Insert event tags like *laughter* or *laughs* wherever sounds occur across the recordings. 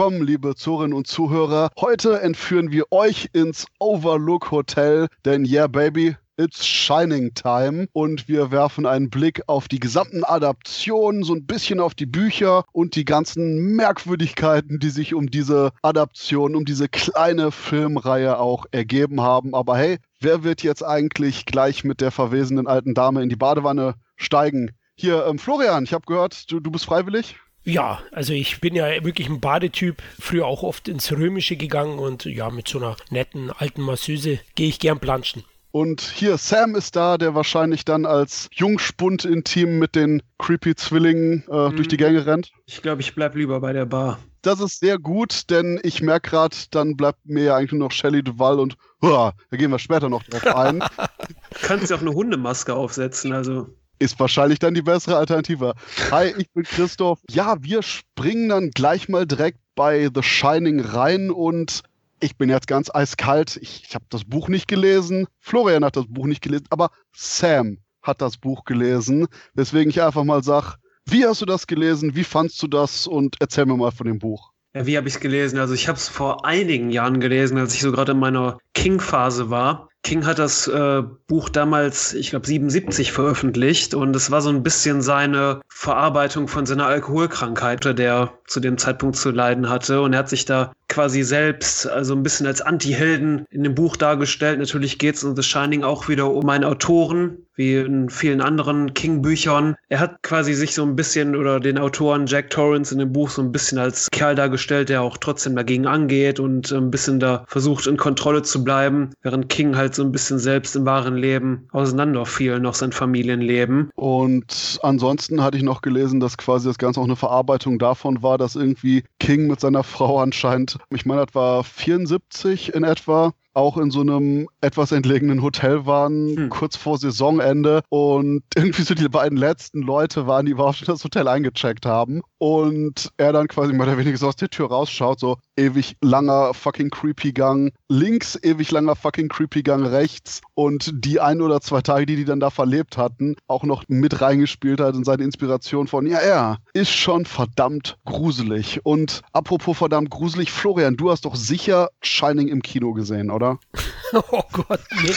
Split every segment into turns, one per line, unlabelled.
willkommen, liebe Zuhörerinnen und Zuhörer. Heute entführen wir euch ins Overlook Hotel, denn yeah, baby, It's Shining Time und wir werfen einen Blick auf die gesamten Adaptionen, so ein bisschen auf die Bücher und die ganzen Merkwürdigkeiten, die sich um diese Adaption, um diese kleine Filmreihe auch ergeben haben. Aber hey, wer wird jetzt eigentlich gleich mit der verwesenden alten Dame in die Badewanne steigen? Hier, ähm, Florian, ich habe gehört, du, du bist freiwillig.
Ja, also ich bin ja wirklich ein Badetyp, früher auch oft ins Römische gegangen und ja, mit so einer netten alten Masseuse gehe ich gern planschen.
Und hier, Sam ist da, der wahrscheinlich dann als Jungspund intim mit den creepy Zwillingen äh, mhm. durch die Gänge rennt.
Ich glaube, ich bleib lieber bei der Bar.
Das ist sehr gut, denn ich merke gerade, dann bleibt mir ja eigentlich nur noch Shelley Duval und uah, da gehen wir später noch drauf ein. *laughs*
Kannst du auch eine Hundemaske aufsetzen, also
ist wahrscheinlich dann die bessere Alternative. Hi, ich bin Christoph. Ja, wir springen dann gleich mal direkt bei The Shining rein und ich bin jetzt ganz eiskalt. Ich, ich habe das Buch nicht gelesen. Florian hat das Buch nicht gelesen, aber Sam hat das Buch gelesen. Weswegen ich einfach mal sage, wie hast du das gelesen? Wie fandst du das? Und erzähl mir mal von dem Buch.
Ja, wie habe ich es gelesen? Also ich habe es vor einigen Jahren gelesen, als ich so gerade in meiner King-Phase war. King hat das äh, Buch damals, ich glaube, 77 veröffentlicht und es war so ein bisschen seine Verarbeitung von seiner Alkoholkrankheit, unter der zu dem Zeitpunkt zu leiden hatte. Und er hat sich da quasi selbst, also ein bisschen als Anti-Helden in dem Buch dargestellt. Natürlich geht es in The Shining auch wieder um einen Autoren, wie in vielen anderen King-Büchern. Er hat quasi sich so ein bisschen oder den Autoren Jack Torrance in dem Buch so ein bisschen als Kerl dargestellt, der auch trotzdem dagegen angeht und ein bisschen da versucht in Kontrolle zu bleiben, während King halt so ein bisschen selbst im wahren Leben auseinanderfiel, noch sein Familienleben.
Und ansonsten hatte ich noch gelesen, dass quasi das Ganze auch eine Verarbeitung davon war, dass irgendwie King mit seiner Frau anscheinend ich meine, das war 74 in etwa, auch in so einem etwas entlegenen Hotel waren, hm. kurz vor Saisonende. Und *laughs* irgendwie so die beiden letzten Leute waren, die überhaupt schon das Hotel eingecheckt haben. Und er dann quasi mehr oder weniger so aus der Tür rausschaut, so ewig langer fucking creepy Gang links, ewig langer fucking creepy Gang rechts. Und die ein oder zwei Tage, die die dann da verlebt hatten, auch noch mit reingespielt hat in seine Inspiration von, ja, er ist schon verdammt gruselig. Und apropos verdammt gruselig, Florian, du hast doch sicher Shining im Kino gesehen, oder? *laughs*
oh Gott, nee.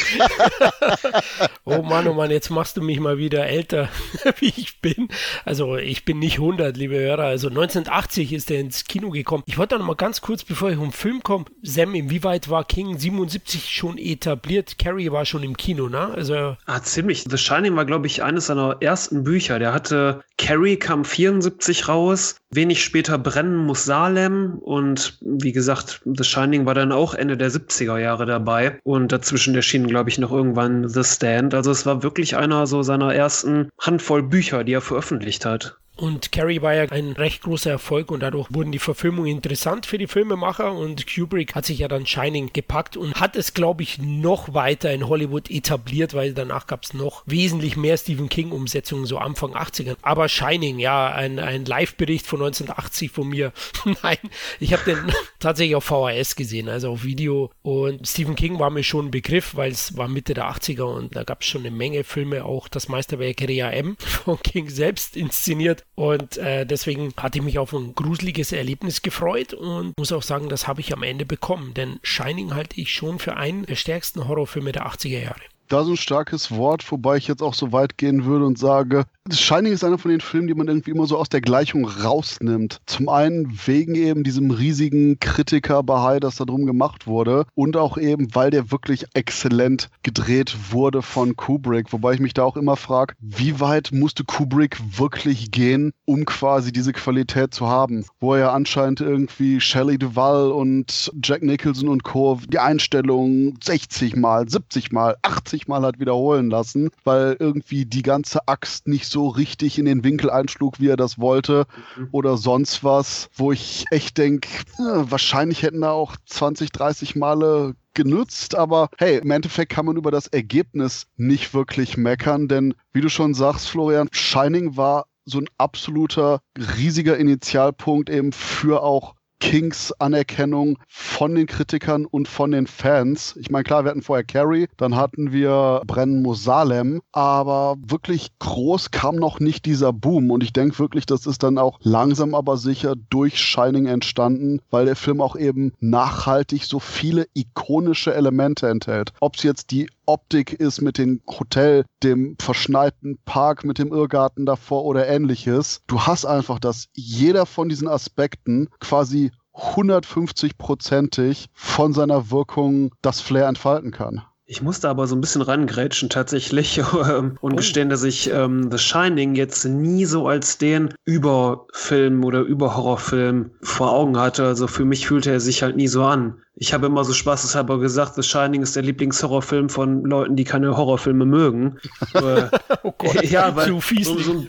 *laughs* oh Mann, oh Mann, jetzt machst du mich mal wieder älter, *laughs* wie ich bin. Also ich bin nicht 100, liebe Hörer. Also 1980 ist er ins Kino gekommen. Ich wollte noch mal ganz kurz, bevor ich um Film komme, Sam, inwieweit war King 77 schon etabliert? Carrie war schon im Kino, ne?
Also ah, ziemlich. The Shining war, glaube ich, eines seiner ersten Bücher. Der hatte Carrie kam 74 raus. Wenig später Brennen muss Salem und wie gesagt, The Shining war dann auch Ende der 70er Jahre dabei und dazwischen erschien, glaube ich, noch irgendwann The Stand. Also es war wirklich einer so seiner ersten Handvoll Bücher, die er veröffentlicht hat.
Und Carrie war ja ein recht großer Erfolg und dadurch wurden die Verfilmungen interessant für die Filmemacher und Kubrick hat sich ja dann Shining gepackt und hat es, glaube ich, noch weiter in Hollywood etabliert, weil danach gab es noch wesentlich mehr Stephen King-Umsetzungen, so Anfang 80er. Aber Shining, ja, ein, ein Live-Bericht von 1980 von mir. *laughs* Nein, ich habe den *laughs* tatsächlich auf VHS gesehen, also auf Video. Und Stephen King war mir schon ein Begriff, weil es war Mitte der 80er und da gab es schon eine Menge Filme, auch das Meisterwerk Rea M *laughs* von King selbst inszeniert. Und äh, deswegen hatte ich mich auf ein gruseliges Erlebnis gefreut und muss auch sagen, das habe ich am Ende bekommen. Denn Shining halte ich schon für einen der stärksten Horrorfilme der 80er Jahre.
Da so ein starkes Wort, wobei ich jetzt auch so weit gehen würde und sage, Shining ist einer von den Filmen, die man irgendwie immer so aus der Gleichung rausnimmt. Zum einen wegen eben diesem riesigen Kritiker-Bahai, das da drum gemacht wurde. Und auch eben, weil der wirklich exzellent gedreht wurde von Kubrick. Wobei ich mich da auch immer frage, wie weit musste Kubrick wirklich gehen, um quasi diese Qualität zu haben? Wo er ja anscheinend irgendwie Shelley Duvall und Jack Nicholson und Co. die Einstellung 60 Mal, 70 Mal, 80 Mal hat wiederholen lassen, weil irgendwie die ganze Axt nicht so richtig in den Winkel einschlug, wie er das wollte mhm. oder sonst was, wo ich echt denke, äh, wahrscheinlich hätten da auch 20, 30 Male genutzt, aber hey, im Endeffekt kann man über das Ergebnis nicht wirklich meckern, denn wie du schon sagst, Florian, Shining war so ein absoluter riesiger Initialpunkt eben für auch Kings Anerkennung von den Kritikern und von den Fans. Ich meine, klar, wir hatten vorher Carrie, dann hatten wir Brennen Mosalem, aber wirklich groß kam noch nicht dieser Boom. Und ich denke wirklich, das ist dann auch langsam aber sicher durch Shining entstanden, weil der Film auch eben nachhaltig so viele ikonische Elemente enthält. Ob es jetzt die Optik ist mit dem Hotel, dem verschneiten Park mit dem Irrgarten davor oder ähnliches. Du hast einfach, dass jeder von diesen Aspekten quasi 150-prozentig von seiner Wirkung das Flair entfalten kann.
Ich musste aber so ein bisschen rangrätschen tatsächlich *laughs* ähm, und oh. gestehen, dass ich ähm, The Shining jetzt nie so als den Überfilm oder Überhorrorfilm vor Augen hatte. Also für mich fühlte er sich halt nie so an. Ich habe immer so spaßeshalber gesagt, The Shining ist der Lieblingshorrorfilm von Leuten, die keine Horrorfilme mögen. *laughs* oh Gott, ja, weil, zu fies. So, so,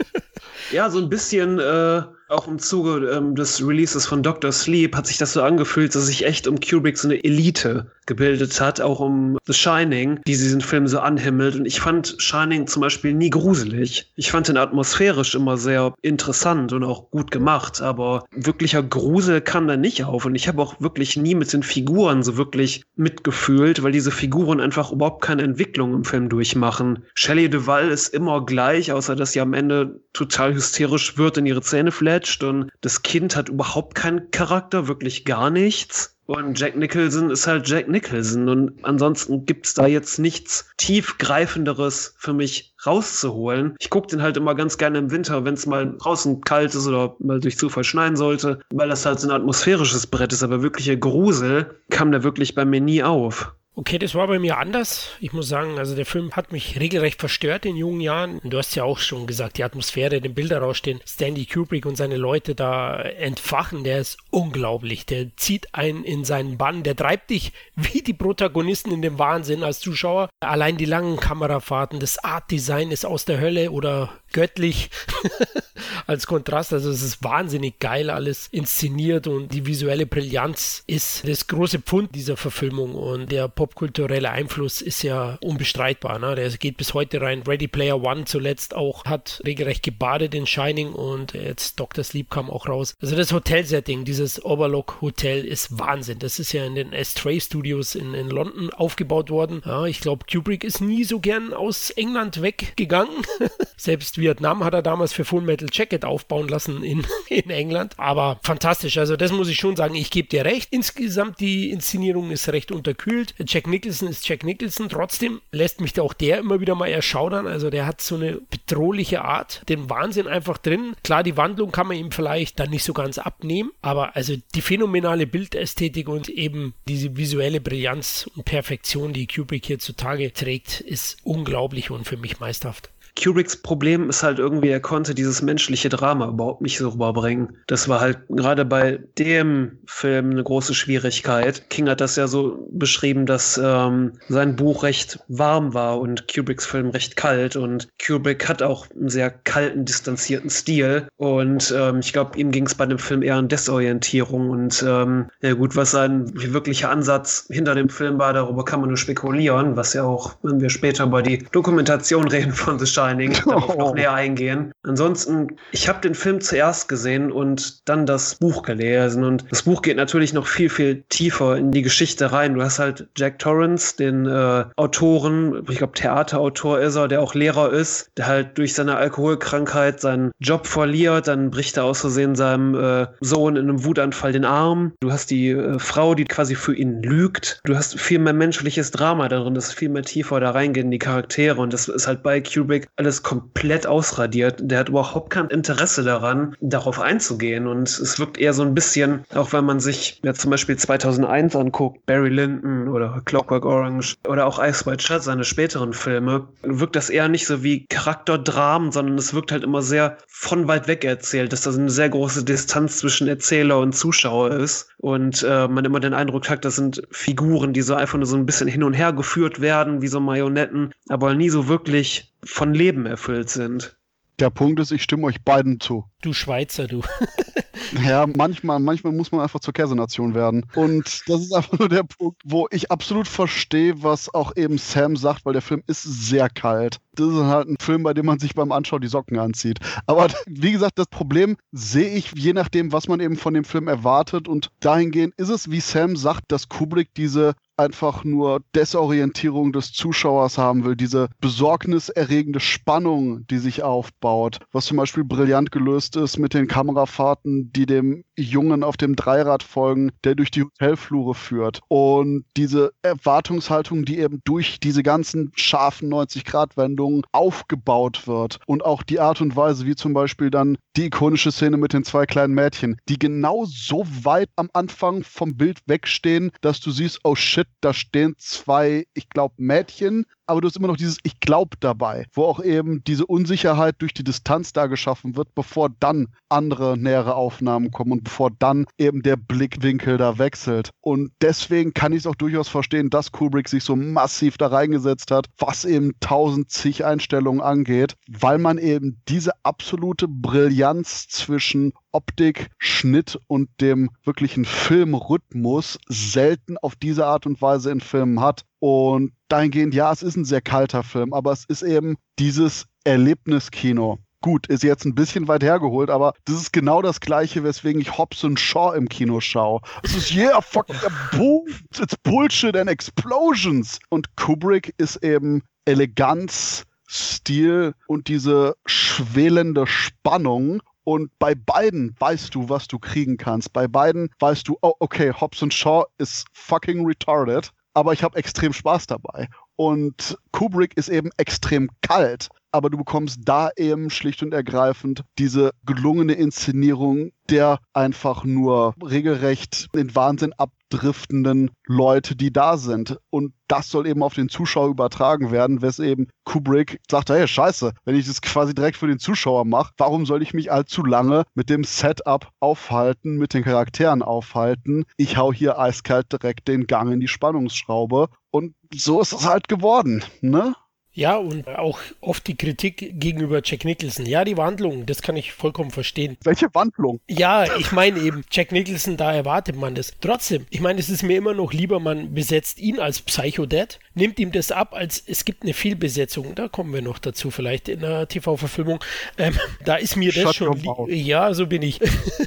ja, so ein bisschen äh, auch im Zuge ähm, des Releases von Doctor Sleep hat sich das so angefühlt, dass sich echt um Kubrick so eine Elite gebildet hat, auch um The Shining, die diesen Film so anhimmelt. Und ich fand Shining zum Beispiel nie gruselig. Ich fand den atmosphärisch immer sehr interessant und auch gut gemacht, aber wirklicher Grusel kam da nicht auf. Und ich habe auch wirklich nie mit den Figuren so wirklich mitgefühlt, weil diese Figuren einfach überhaupt keine Entwicklung im Film durchmachen. Shelley Duvall ist immer gleich, außer dass sie am Ende total hysterisch wird und ihre Zähne fletcht und das Kind hat überhaupt keinen Charakter, wirklich gar nichts. Und Jack Nicholson ist halt Jack Nicholson. Und ansonsten gibt's da jetzt nichts tiefgreifenderes für mich rauszuholen. Ich gucke den halt immer ganz gerne im Winter, wenn es mal draußen kalt ist oder mal durch Zufall schneien sollte, weil das halt so ein atmosphärisches Brett ist. Aber wirklicher Grusel kam da wirklich bei mir nie auf.
Okay, das war bei mir anders. Ich muss sagen, also der Film hat mich regelrecht verstört in jungen Jahren. Du hast ja auch schon gesagt, die Atmosphäre, den Bilder rausstehen, Stanley Kubrick und seine Leute da entfachen, der ist unglaublich. Der zieht einen in seinen Bann, der treibt dich *laughs* wie die Protagonisten in den Wahnsinn als Zuschauer. Allein die langen Kamerafahrten, das Art-Design ist aus der Hölle oder göttlich *laughs* als Kontrast. Also es ist wahnsinnig geil alles inszeniert und die visuelle Brillanz ist das große Pfund dieser Verfilmung und der popkulturelle Einfluss ist ja unbestreitbar. Ne? Der geht bis heute rein. Ready Player One zuletzt auch hat regelrecht gebadet in Shining und jetzt Dr. Sleep kam auch raus. Also das Hotelsetting, dieses Overlook Hotel ist Wahnsinn. Das ist ja in den Astray Studios in, in London aufgebaut worden. Ja, ich glaube, Kubrick ist nie so gern aus England weggegangen. *laughs* Selbst Vietnam hat er damals für Full Metal Jacket aufbauen lassen in, *laughs* in England. Aber fantastisch. Also das muss ich schon sagen. Ich gebe dir recht. Insgesamt die Inszenierung ist recht unterkühlt. Jack Nicholson ist Jack Nicholson. Trotzdem lässt mich auch der immer wieder mal erschaudern. Also der hat so eine bedrohliche Art, den Wahnsinn einfach drin. Klar, die Wandlung kann man ihm vielleicht dann nicht so ganz abnehmen, aber also die phänomenale Bildästhetik und eben diese visuelle Brillanz und Perfektion, die Kubrick hier zutage trägt, ist unglaublich und für mich meisterhaft.
Kubricks Problem ist halt irgendwie, er konnte dieses menschliche Drama überhaupt nicht so rüberbringen. Das war halt gerade bei dem Film eine große Schwierigkeit. King hat das ja so beschrieben, dass ähm, sein Buch recht warm war und Kubricks Film recht kalt. Und Kubrick hat auch einen sehr kalten, distanzierten Stil. Und ähm, ich glaube, ihm ging es bei dem Film eher an Desorientierung. Und ähm, ja gut, was sein wirklicher Ansatz hinter dem Film war, darüber kann man nur spekulieren, was ja auch, wenn wir später über die Dokumentation reden von The Star Shining darauf *laughs* oh. noch näher eingehen. Ansonsten, ich habe den Film zuerst gesehen und dann das Buch gelesen und das Buch geht natürlich noch viel, viel tiefer in die Geschichte rein. Du hast halt Jack Torrance, den äh, Autoren, ich glaube Theaterautor ist er, der auch Lehrer ist, der halt durch seine Alkoholkrankheit seinen Job verliert, dann bricht er aus Versehen seinem äh, Sohn in einem Wutanfall den Arm. Du hast die äh, Frau, die quasi für ihn lügt. Du hast viel mehr menschliches Drama darin, das ist viel mehr tiefer da reingehen in die Charaktere und das ist halt bei Kubrick alles komplett ausradiert. Der hat überhaupt kein Interesse daran, darauf einzugehen. Und es wirkt eher so ein bisschen, auch wenn man sich ja zum Beispiel 2001 anguckt, Barry Lyndon oder Clockwork Orange oder auch Ice White Shut, seine späteren Filme, wirkt das eher nicht so wie Charakterdramen, sondern es wirkt halt immer sehr von weit weg erzählt, dass da so eine sehr große Distanz zwischen Erzähler und Zuschauer ist und äh, man immer den Eindruck hat, das sind Figuren, die so einfach nur so ein bisschen hin und her geführt werden, wie so Marionetten, aber nie so wirklich von Leben erfüllt sind.
Der Punkt ist, ich stimme euch beiden zu.
Du Schweizer, du. *laughs*
Ja, manchmal, manchmal muss man einfach zur Käsenation werden. Und das ist einfach nur der Punkt, wo ich absolut verstehe, was auch eben Sam sagt, weil der Film ist sehr kalt. Das ist halt ein Film, bei dem man sich beim Anschauen die Socken anzieht. Aber *laughs* wie gesagt, das Problem sehe ich je nachdem, was man eben von dem Film erwartet. Und dahingehend ist es, wie Sam sagt, dass Kubrick diese einfach nur Desorientierung des Zuschauers haben will, diese besorgniserregende Spannung, die sich aufbaut, was zum Beispiel brillant gelöst ist mit den Kamerafahrten, die dem Jungen auf dem Dreirad folgen, der durch die Hotelflure führt. Und diese Erwartungshaltung, die eben durch diese ganzen scharfen 90-Grad-Wendungen aufgebaut wird. Und auch die Art und Weise, wie zum Beispiel dann die ikonische Szene mit den zwei kleinen Mädchen, die genau so weit am Anfang vom Bild wegstehen, dass du siehst, oh shit, da stehen zwei, ich glaube, Mädchen, aber du hast immer noch dieses Ich glaub dabei, wo auch eben diese Unsicherheit durch die Distanz da geschaffen wird, bevor dann andere nähere Aufnahmen kommen und bevor dann eben der Blickwinkel da wechselt. Und deswegen kann ich es auch durchaus verstehen, dass Kubrick sich so massiv da reingesetzt hat, was eben tausend zig Einstellungen angeht, weil man eben diese absolute Brillanz zwischen Optik, Schnitt und dem wirklichen Filmrhythmus selten auf diese Art und Weise in Filmen hat. Und dahingehend, ja, es ist ein sehr kalter Film, aber es ist eben dieses Erlebniskino. Gut, ist jetzt ein bisschen weit hergeholt, aber das ist genau das Gleiche, weswegen ich Hobbs und Shaw im Kino schaue. Es ist yeah, fucking boom, it's bullshit and explosions. Und Kubrick ist eben Eleganz, Stil und diese schwelende Spannung und bei beiden weißt du, was du kriegen kannst. Bei beiden weißt du, oh, okay, Hobbs und Shaw ist fucking retarded aber ich habe extrem Spaß dabei. Und Kubrick ist eben extrem kalt, aber du bekommst da eben schlicht und ergreifend diese gelungene Inszenierung der einfach nur regelrecht in Wahnsinn abdriftenden Leute, die da sind. Und das soll eben auf den Zuschauer übertragen werden, wes eben Kubrick sagt, hey, scheiße, wenn ich das quasi direkt für den Zuschauer mache, warum soll ich mich allzu lange mit dem Setup aufhalten, mit den Charakteren aufhalten? Ich hau hier eiskalt direkt den Gang in die Spannungsschraube. Und so ist es halt geworden, ne?
Ja, und auch oft die Kritik gegenüber Jack Nicholson. Ja, die Wandlung, das kann ich vollkommen verstehen.
Welche Wandlung?
Ja, ich meine eben, Jack Nicholson, da erwartet man das. Trotzdem, ich meine, es ist mir immer noch lieber, man besetzt ihn als Psycho-Dad, nimmt ihm das ab, als es gibt eine Fehlbesetzung. Da kommen wir noch dazu, vielleicht in der TV-Verfilmung. Ähm, da ist mir Shut das schon. Ja, so bin ich.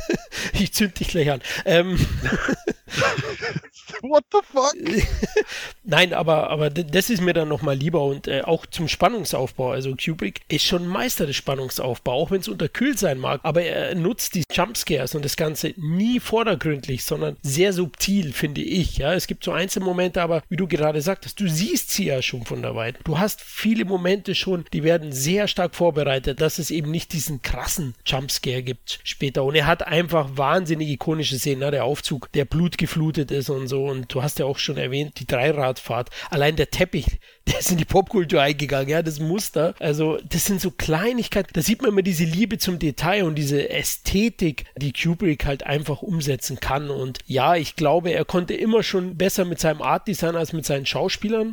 *laughs* ich zünd dich gleich an. Ähm, *laughs* What the fuck? *laughs* Nein, aber, aber das ist mir dann nochmal lieber und äh, auch zum Spannungsaufbau. Also Kubrick ist schon Meister des Spannungsaufbaus, auch wenn es unterkühlt sein mag. Aber er nutzt die Jumpscares und das Ganze nie vordergründlich, sondern sehr subtil, finde ich. Ja, es gibt so einzelne Momente, aber wie du gerade sagtest, du siehst sie ja schon von der Weite. Du hast viele Momente schon, die werden sehr stark vorbereitet, dass es eben nicht diesen krassen Jumpscare gibt später. Und er hat einfach wahnsinnig ikonische Szenen, ne? der Aufzug, der blutgeflutet ist und so und du hast ja auch schon erwähnt, die Dreiradfahrt. Allein der Teppich, *laughs* der ist in die Popkultur eingegangen, ja, das Muster. Also, das sind so Kleinigkeiten. Da sieht man immer diese Liebe zum Detail und diese Ästhetik, die Kubrick halt einfach umsetzen kann. Und ja, ich glaube, er konnte immer schon besser mit seinem Art Design als mit seinen Schauspielern.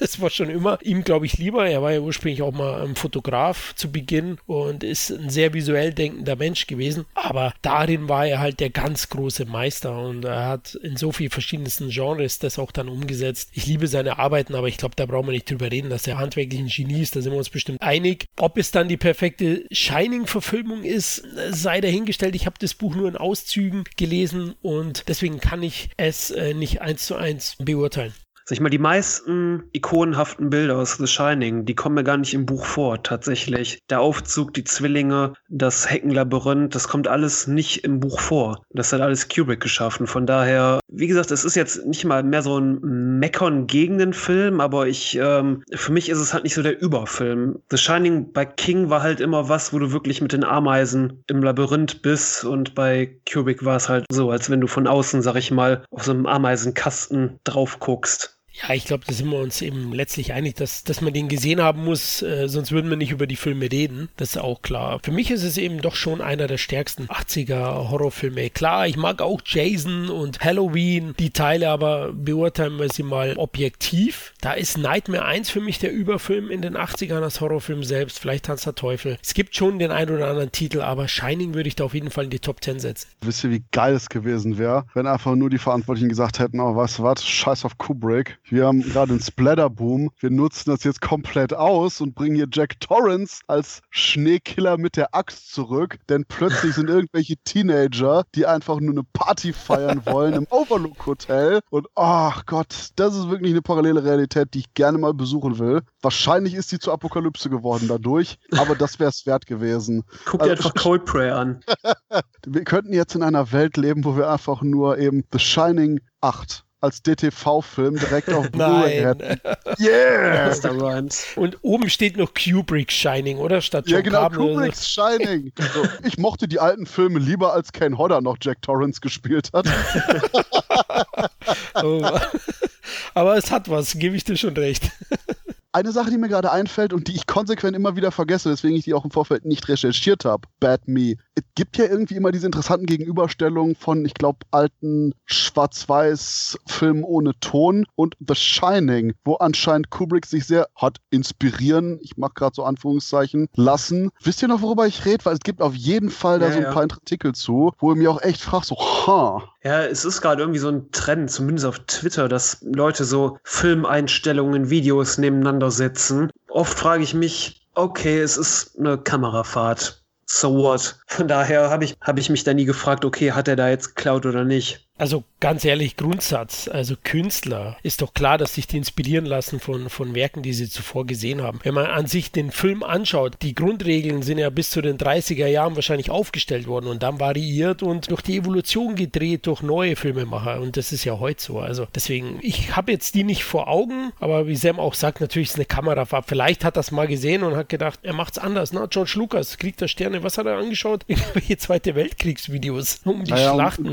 Das *laughs* war schon immer ihm, glaube ich, lieber. Er war ja ursprünglich auch mal ein Fotograf zu Beginn und ist ein sehr visuell denkender Mensch gewesen. Aber darin war er halt der ganz große Meister und er hat in so vielen verschiedensten Genres das auch dann umgesetzt. Ich liebe seine Arbeiten, aber ich glaube, da brauchen wir nicht drüber reden, dass er handwerklich ein Genie ist, da sind wir uns bestimmt einig. Ob es dann die perfekte Shining-Verfilmung ist, sei dahingestellt. Ich habe das Buch nur in Auszügen gelesen und deswegen kann ich es äh, nicht eins zu eins beurteilen.
Sag ich mal, die meisten ikonenhaften Bilder aus The Shining, die kommen mir gar nicht im Buch vor, tatsächlich. Der Aufzug, die Zwillinge, das Heckenlabyrinth, das kommt alles nicht im Buch vor. Das hat alles Kubrick geschaffen. Von daher, wie gesagt, es ist jetzt nicht mal mehr so ein Meckern gegen den Film, aber ich, ähm, für mich ist es halt nicht so der Überfilm. The Shining bei King war halt immer was, wo du wirklich mit den Ameisen im Labyrinth bist und bei Kubrick war es halt so, als wenn du von außen, sag ich mal, auf so einem Ameisenkasten drauf guckst.
Ja, ich glaube, da sind wir uns eben letztlich einig, dass, dass man den gesehen haben muss, äh, sonst würden wir nicht über die Filme reden. Das ist auch klar. Für mich ist es eben doch schon einer der stärksten 80er Horrorfilme. Klar, ich mag auch Jason und Halloween, die Teile, aber beurteilen wir sie mal objektiv. Da ist Nightmare 1 für mich der Überfilm in den 80ern als Horrorfilm selbst. Vielleicht Tanz der Teufel. Es gibt schon den ein oder anderen Titel, aber Shining würde ich da auf jeden Fall in die Top 10 setzen.
Wisst ihr, wie geil es gewesen wäre, wenn einfach nur die Verantwortlichen gesagt hätten, oh, was, was, scheiß auf Kubrick wir haben gerade einen Splatterboom. Wir nutzen das jetzt komplett aus und bringen hier Jack Torrance als Schneekiller mit der Axt zurück. Denn plötzlich sind *laughs* irgendwelche Teenager, die einfach nur eine Party feiern wollen im *laughs* Overlook Hotel. Und ach oh Gott, das ist wirklich eine parallele Realität, die ich gerne mal besuchen will. Wahrscheinlich ist sie zur Apokalypse geworden dadurch, aber das wäre es wert gewesen.
Guck dir also, einfach Coldplay an. *laughs*
wir könnten jetzt in einer Welt leben, wo wir einfach nur eben The Shining 8 als DTV-Film direkt auf Blu-ray hätten. *laughs*
Yeah! Und oben steht noch Kubrick Shining, oder? Statt
John Ja, genau, Carbon Kubrick's Shining. So, ich mochte die alten Filme lieber, als Ken Hodder noch Jack Torrance gespielt hat. *laughs*
oh. Aber es hat was, gebe ich dir schon recht
eine Sache, die mir gerade einfällt und die ich konsequent immer wieder vergesse, weswegen ich die auch im Vorfeld nicht recherchiert habe, Bad Me. Es gibt ja irgendwie immer diese interessanten Gegenüberstellungen von, ich glaube, alten Schwarz-Weiß-Filmen ohne Ton und The Shining, wo anscheinend Kubrick sich sehr hat inspirieren, ich mache gerade so Anführungszeichen, lassen. Wisst ihr noch, worüber ich rede? Weil es gibt auf jeden Fall da ja, so ein ja. paar Artikel zu, wo ihr mir auch echt fragt, so, ha.
Ja, es ist gerade irgendwie so ein Trend, zumindest auf Twitter, dass Leute so Filmeinstellungen, Videos nebeneinander auseinandersetzen. Oft frage ich mich, okay, es ist eine Kamerafahrt. So what? Von daher habe ich, hab ich mich da nie gefragt, okay, hat er da jetzt geklaut oder nicht?
Also ganz ehrlich, Grundsatz, also Künstler, ist doch klar, dass sich die inspirieren lassen von, von Werken, die sie zuvor gesehen haben. Wenn man an sich den Film anschaut, die Grundregeln sind ja bis zu den 30er Jahren wahrscheinlich aufgestellt worden und dann variiert und durch die Evolution gedreht durch neue Filmemacher und das ist ja heute so. Also deswegen, ich habe jetzt die nicht vor Augen, aber wie Sam auch sagt, natürlich ist eine Kamerafahrt. Vielleicht hat das mal gesehen und hat gedacht, er macht's anders. Na, George Lucas kriegt da Sterne. Was hat er angeschaut? *laughs* Irgendwelche Zweite Weltkriegsvideos, um die
naja,
Schlachten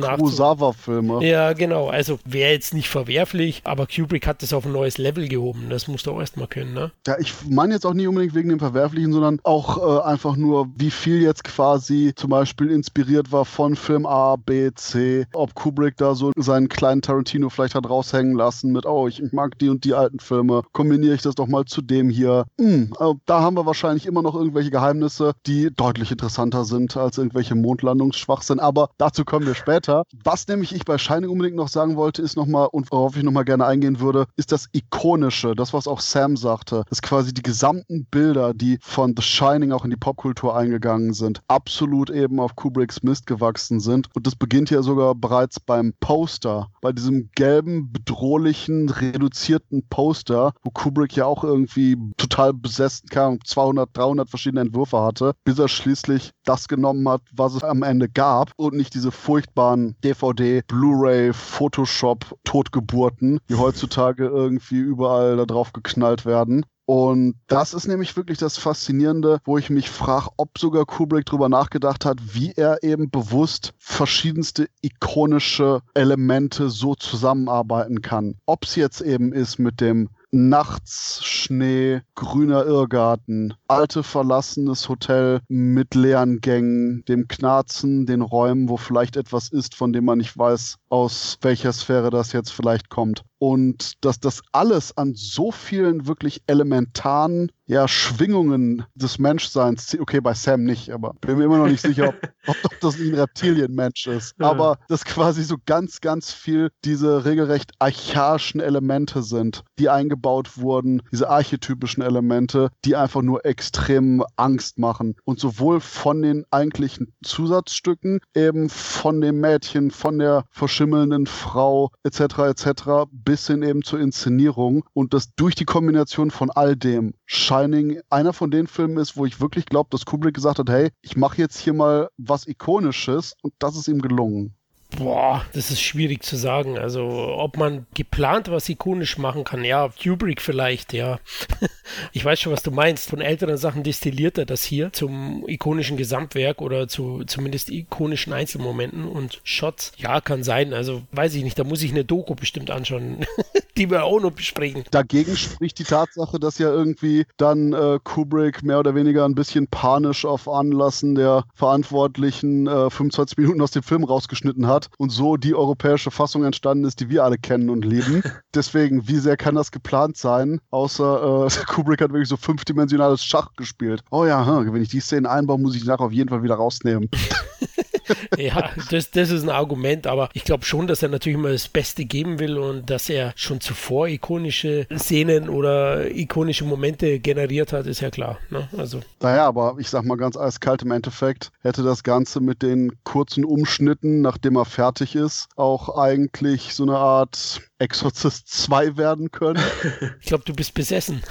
Filme.
Ja, genau. Also wäre jetzt nicht verwerflich, aber Kubrick hat das auf ein neues Level gehoben. Das musst du auch erstmal können, ne?
Ja, ich meine jetzt auch nicht unbedingt wegen dem Verwerflichen, sondern auch äh, einfach nur, wie viel jetzt quasi zum Beispiel inspiriert war von Film A, B, C. Ob Kubrick da so seinen kleinen Tarantino vielleicht hat raushängen lassen mit, oh, ich mag die und die alten Filme. Kombiniere ich das doch mal zu dem hier. Hm, äh, da haben wir wahrscheinlich immer noch irgendwelche Geheimnisse, die deutlich interessanter sind als irgendwelche Mondlandungsschwachsinn. Aber dazu kommen wir später. Was nämlich ich ich bei Shining unbedingt noch sagen wollte, ist nochmal, und worauf ich nochmal gerne eingehen würde, ist das Ikonische, das, was auch Sam sagte, dass quasi die gesamten Bilder, die von The Shining auch in die Popkultur eingegangen sind, absolut eben auf Kubricks Mist gewachsen sind. Und das beginnt ja sogar bereits beim Poster, bei diesem gelben, bedrohlichen, reduzierten Poster, wo Kubrick ja auch irgendwie total besessen kam, 200, 300 verschiedene Entwürfe hatte, bis er schließlich das genommen hat, was es am Ende gab und nicht diese furchtbaren DVD Blu-ray, Photoshop, Totgeburten, die heutzutage irgendwie überall da drauf geknallt werden. Und das ist nämlich wirklich das Faszinierende, wo ich mich frage, ob sogar Kubrick drüber nachgedacht hat, wie er eben bewusst verschiedenste ikonische Elemente so zusammenarbeiten kann. Ob es jetzt eben ist mit dem Nachts Schnee, grüner Irrgarten, alte verlassenes Hotel mit leeren Gängen, dem Knarzen, den Räumen, wo vielleicht etwas ist, von dem man nicht weiß, aus welcher Sphäre das jetzt vielleicht kommt. Und dass das alles an so vielen wirklich elementaren ja, Schwingungen des Menschseins, okay, bei Sam nicht, aber bin mir immer noch nicht sicher, ob, *laughs* ob, ob das ein Reptilienmensch ist. Aber dass quasi so ganz, ganz viel diese regelrecht archaischen Elemente sind, die eingebaut wurden, diese archetypischen Elemente, die einfach nur extrem Angst machen. Und sowohl von den eigentlichen Zusatzstücken, eben von dem Mädchen, von der verschimmelnden Frau etc. etc. bis hin eben zur Inszenierung und das durch die Kombination von all dem Shining einer von den Filmen ist, wo ich wirklich glaube, dass Kubrick gesagt hat, hey, ich mache jetzt hier mal was Ikonisches und das ist ihm gelungen.
Boah, das ist schwierig zu sagen. Also, ob man geplant was ikonisch machen kann, ja, Kubrick vielleicht, ja. *laughs* ich weiß schon, was du meinst. Von älteren Sachen destilliert er das hier zum ikonischen Gesamtwerk oder zu zumindest ikonischen Einzelmomenten und Shots. Ja, kann sein. Also, weiß ich nicht. Da muss ich eine Doku bestimmt anschauen, *laughs* die wir auch noch besprechen.
Dagegen spricht die Tatsache, dass ja irgendwie dann äh, Kubrick mehr oder weniger ein bisschen panisch auf Anlassen der Verantwortlichen äh, 25 Minuten aus dem Film rausgeschnitten hat und so die europäische Fassung entstanden ist, die wir alle kennen und lieben. *laughs* Deswegen, wie sehr kann das geplant sein? Außer äh, *laughs* Kubrick hat wirklich so fünfdimensionales Schach gespielt. Oh ja, hm, wenn ich die Szenen einbaue, muss ich die nachher auf jeden Fall wieder rausnehmen. *laughs* *laughs*
ja, das, das ist ein Argument, aber ich glaube schon, dass er natürlich immer das Beste geben will und dass er schon zuvor ikonische Szenen oder ikonische Momente generiert hat, ist ja klar. Ne? Also.
Naja, aber ich sag mal ganz eiskalt im Endeffekt, hätte das Ganze mit den kurzen Umschnitten, nachdem er fertig ist, auch eigentlich so eine Art Exorcist 2 werden können. *laughs*
ich glaube, du bist besessen.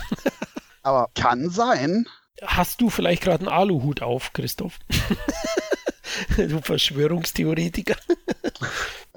aber kann sein.
Hast du vielleicht gerade einen Aluhut auf, Christoph? *laughs* *laughs* du Verschwörungstheoretiker.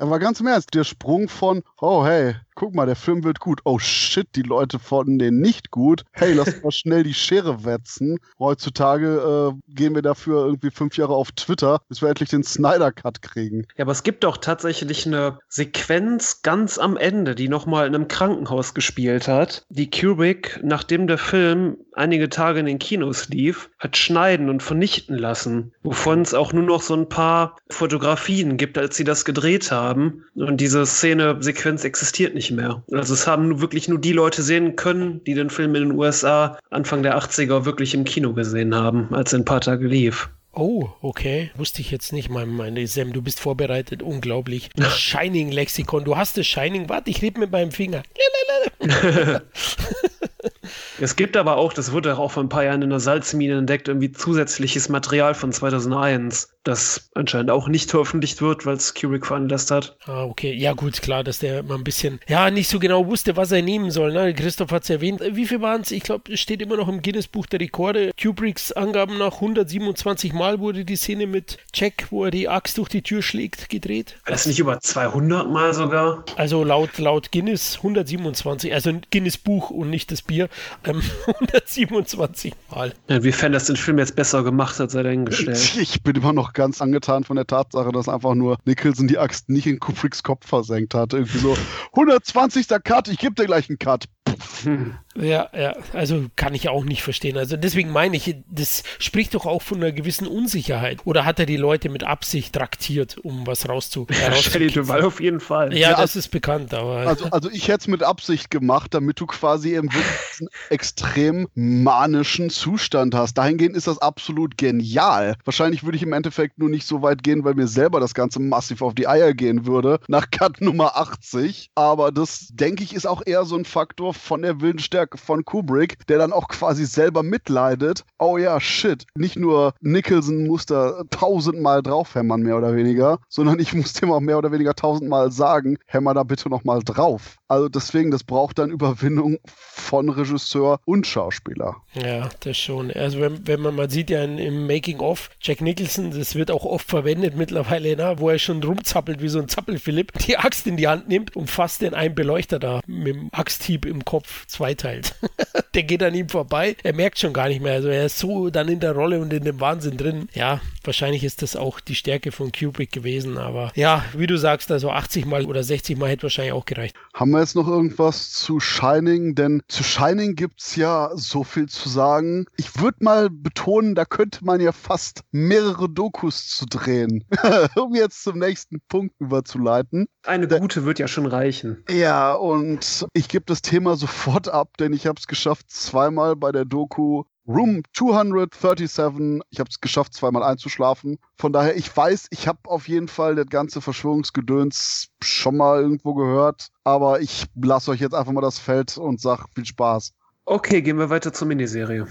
Aber ganz im Ernst, der Sprung von, oh hey, guck mal, der Film wird gut. Oh shit, die Leute fanden den nicht gut. Hey, lass *laughs* mal schnell die Schere wetzen. Heutzutage äh, gehen wir dafür irgendwie fünf Jahre auf Twitter, bis wir endlich den Snyder-Cut kriegen.
Ja, aber es gibt doch tatsächlich eine Sequenz ganz am Ende, die nochmal in einem Krankenhaus gespielt hat, die Kubrick, nachdem der Film einige Tage in den Kinos lief, hat schneiden und vernichten lassen, wovon es auch nur noch so ein paar Fotografien gibt, als sie das gedreht haben. Und diese Szene, Sequenz existiert nicht mehr. Also es haben wirklich nur die Leute sehen können, die den Film in den USA Anfang der 80er wirklich im Kino gesehen haben, als er ein paar Tage lief.
Oh, okay. Wusste ich jetzt nicht, mein, meine Sam. Du bist vorbereitet. Unglaublich. *laughs* Shining-Lexikon. Du hast das Shining. Warte, ich rede mit meinem Finger. *laughs* *laughs*
Es gibt aber auch, das wurde auch vor ein paar Jahren in der Salzmine entdeckt, irgendwie zusätzliches Material von 2001, das anscheinend auch nicht veröffentlicht wird, weil es Kubrick veranlasst hat.
Ah, okay. Ja, gut, klar, dass der mal ein bisschen, ja, nicht so genau wusste, was er nehmen soll. Ne? Christoph hat es erwähnt. Wie viel waren es? Ich glaube, es steht immer noch im Guinness-Buch der Rekorde. Kubricks Angaben nach 127 Mal wurde die Szene mit Jack, wo er die Axt durch die Tür schlägt, gedreht.
War das nicht über 200 Mal sogar?
Also laut, laut Guinness 127, also Guinness-Buch und nicht das Bier. Ähm, *laughs* 127 Mal.
Inwiefern das den Film jetzt besser gemacht hat, sei dahingestellt. *laughs*
Ich bin immer noch ganz angetan von der Tatsache, dass einfach nur Nicholson die Axt nicht in Kubricks Kopf versenkt hat. Irgendwie so *laughs* 120. Cut, ich gebe dir gleich einen Cut.
Hm. *laughs* Ja, ja, also kann ich auch nicht verstehen. Also deswegen meine ich, das spricht doch auch von einer gewissen Unsicherheit. Oder hat er die Leute mit Absicht traktiert, um was rauszu *laughs*
rauszukitzeln? auf jeden Fall.
Ja, ja das ist bekannt, aber.
Also, also ich hätte es mit Absicht gemacht, damit du quasi eben wirklich diesen *laughs* extrem manischen Zustand hast. Dahingehend ist das absolut genial. Wahrscheinlich würde ich im Endeffekt nur nicht so weit gehen, weil mir selber das Ganze massiv auf die Eier gehen würde, nach Cut Nummer 80. Aber das, denke ich, ist auch eher so ein Faktor von der Willensstärke von Kubrick, der dann auch quasi selber mitleidet. Oh ja, shit. Nicht nur Nicholson muss da tausendmal draufhämmern, mehr oder weniger, sondern ich muss dem auch mehr oder weniger tausendmal sagen, hämmer da bitte nochmal drauf. Also deswegen, das braucht dann Überwindung von Regisseur und Schauspieler.
Ja, das schon. Also wenn, wenn man mal sieht ja im Making-of, Jack Nicholson, das wird auch oft verwendet mittlerweile, na, wo er schon rumzappelt wie so ein Zappelphilipp, die Axt in die Hand nimmt und fast den einen Beleuchter da mit dem Axthieb im Kopf zweiteilt. *laughs* der geht an ihm vorbei. Er merkt schon gar nicht mehr. Also er ist so dann in der Rolle und in dem Wahnsinn drin. Ja, wahrscheinlich ist das auch die Stärke von Kubrick gewesen. Aber ja, wie du sagst, also 80 Mal oder 60 Mal hätte wahrscheinlich auch gereicht.
Haben wir jetzt noch irgendwas zu Shining? Denn zu Shining gibt es ja so viel zu sagen. Ich würde mal betonen, da könnte man ja fast mehrere Dokus zu drehen, *laughs* um jetzt zum nächsten Punkt überzuleiten.
Eine gute wird ja schon reichen.
Ja, und ich gebe das Thema sofort ab, denn ich habe es geschafft, zweimal bei der Doku Room 237. Ich habe es geschafft, zweimal einzuschlafen. Von daher, ich weiß, ich habe auf jeden Fall das ganze Verschwörungsgedöns schon mal irgendwo gehört. Aber ich lasse euch jetzt einfach mal das Feld und sag viel Spaß.
Okay, gehen wir weiter zur Miniserie.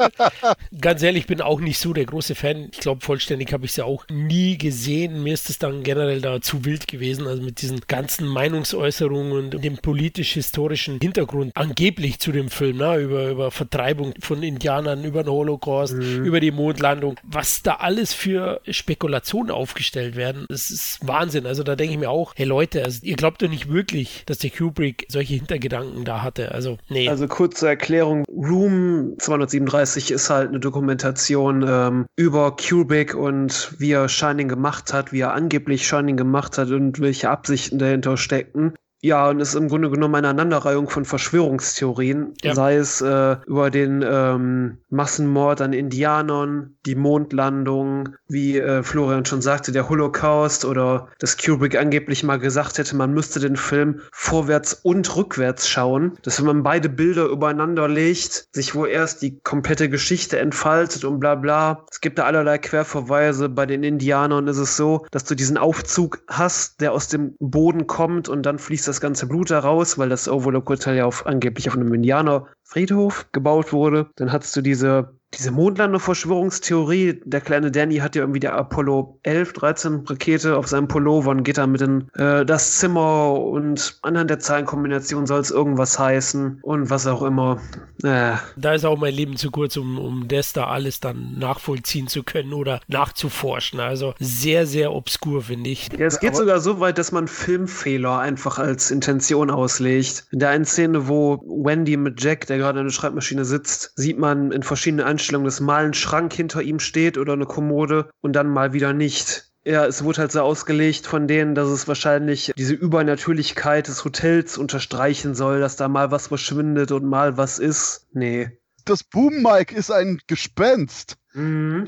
*laughs*
Ganz ehrlich, ich bin auch nicht so der große Fan. Ich glaube, vollständig habe ich sie auch nie gesehen. Mir ist es dann generell da zu wild gewesen. Also mit diesen ganzen Meinungsäußerungen und dem politisch-historischen Hintergrund angeblich zu dem Film, ne? über, über Vertreibung von Indianern, über den Holocaust, mhm. über die Mondlandung. Was da alles für Spekulationen aufgestellt werden, das ist Wahnsinn. Also da denke ich mir auch, hey Leute, also ihr glaubt doch nicht wirklich, dass der Kubrick solche Hintergedanken da hatte. Also, nee.
Also kurze Erklärung. Room 237 ist halt eine Dokumentation ähm, über Kubrick und wie er Shining gemacht hat, wie er angeblich Shining gemacht hat und welche Absichten dahinter steckten. Ja, und es ist im Grunde genommen eine Aneinanderreihung von Verschwörungstheorien, ja. sei es äh, über den ähm, Massenmord an Indianern, die Mondlandung, wie äh, Florian schon sagte, der Holocaust oder dass Kubrick angeblich mal gesagt hätte, man müsste den Film vorwärts und rückwärts schauen, dass wenn man beide Bilder übereinander legt, sich wohl erst die komplette Geschichte entfaltet und bla bla. Es gibt da allerlei Querverweise. Bei den Indianern ist es so, dass du diesen Aufzug hast, der aus dem Boden kommt und dann fließt das ganze Blut heraus, weil das Overlook Hotel ja auf, angeblich auf einem Indianerfriedhof gebaut wurde. Dann hattest du diese diese Mondlander-Verschwörungstheorie, der kleine Danny hat ja irgendwie die Apollo 11, 13 Rakete auf seinem Pullover und geht dann mit in äh, das Zimmer und anhand der Zahlenkombination soll es irgendwas heißen und was auch immer.
Äh. Da ist auch mein Leben zu kurz, um, um das da alles dann nachvollziehen zu können oder nachzuforschen. Also sehr, sehr obskur, finde ich.
Ja, es geht Aber sogar so weit, dass man Filmfehler einfach als Intention auslegt. In der einen Szene, wo Wendy mit Jack, der gerade an der Schreibmaschine sitzt, sieht man in verschiedenen Einstellungen Einstellung, dass mal ein Schrank hinter ihm steht oder eine Kommode und dann mal wieder nicht. Ja, es wurde halt so ausgelegt von denen, dass es wahrscheinlich diese Übernatürlichkeit des Hotels unterstreichen soll, dass da mal was verschwindet und mal was ist. Nee.
Das Boom-Mic ist ein Gespenst. Mhm.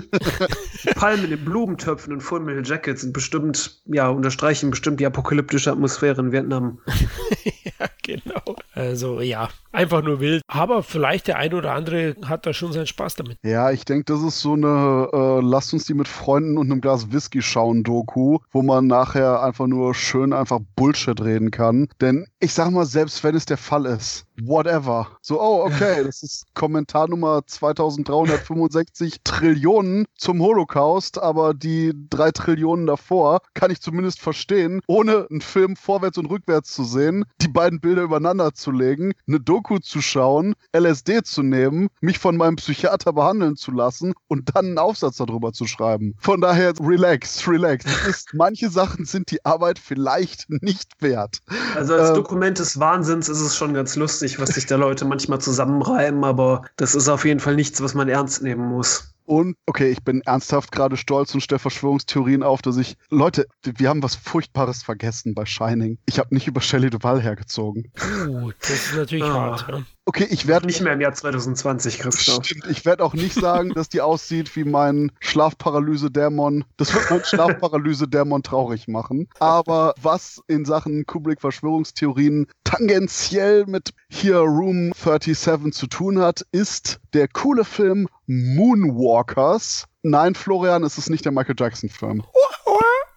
Die Palmen in Blumentöpfen und Full Metal Jackets sind bestimmt, ja, unterstreichen bestimmt die apokalyptische Atmosphäre in Vietnam. *laughs*
ja, genau. Also ja, einfach nur wild. Aber vielleicht der eine oder andere hat da schon seinen Spaß damit.
Ja, ich denke, das ist so eine äh, Lasst uns die mit Freunden und einem Glas Whisky schauen Doku, wo man nachher einfach nur schön einfach Bullshit reden kann. Denn ich sag mal, selbst wenn es der Fall ist, whatever. So, oh, okay, das ist Kommentar Nummer 2365 Trillionen zum Holocaust, aber die drei Trillionen davor kann ich zumindest verstehen, ohne einen Film vorwärts und rückwärts zu sehen, die beiden Bilder übereinander zu legen, eine Doku zu schauen, LSD zu nehmen, mich von meinem Psychiater behandeln zu lassen und dann einen Aufsatz darüber zu schreiben. Von daher, relax, relax. Ist, manche Sachen sind die Arbeit vielleicht nicht wert.
Also als äh, Dokument des Wahnsinns ist es schon ganz lustig, was sich da Leute manchmal zusammenreimen, aber das ist auf jeden Fall nichts, was man ernst nehmen muss.
Und okay, ich bin ernsthaft gerade stolz und stelle Verschwörungstheorien auf, dass ich. Leute, wir haben was Furchtbares vergessen bei Shining. Ich habe nicht über Shelley Duval hergezogen.
Uh, das ist natürlich oh. hart. Ja.
Okay, ich werde.
Nicht mehr im Jahr 2020, Christoph.
Stimmt, ich werde auch nicht sagen, dass die aussieht wie mein Schlafparalyse-Dämon. Das wird mein Schlafparalyse-Dämon traurig machen. Aber was in Sachen Kubrick-Verschwörungstheorien tangentiell mit hier Room 37 zu tun hat, ist der coole Film Moonwalkers. Nein, Florian, es ist nicht der Michael Jackson-Film.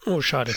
Oh, schade.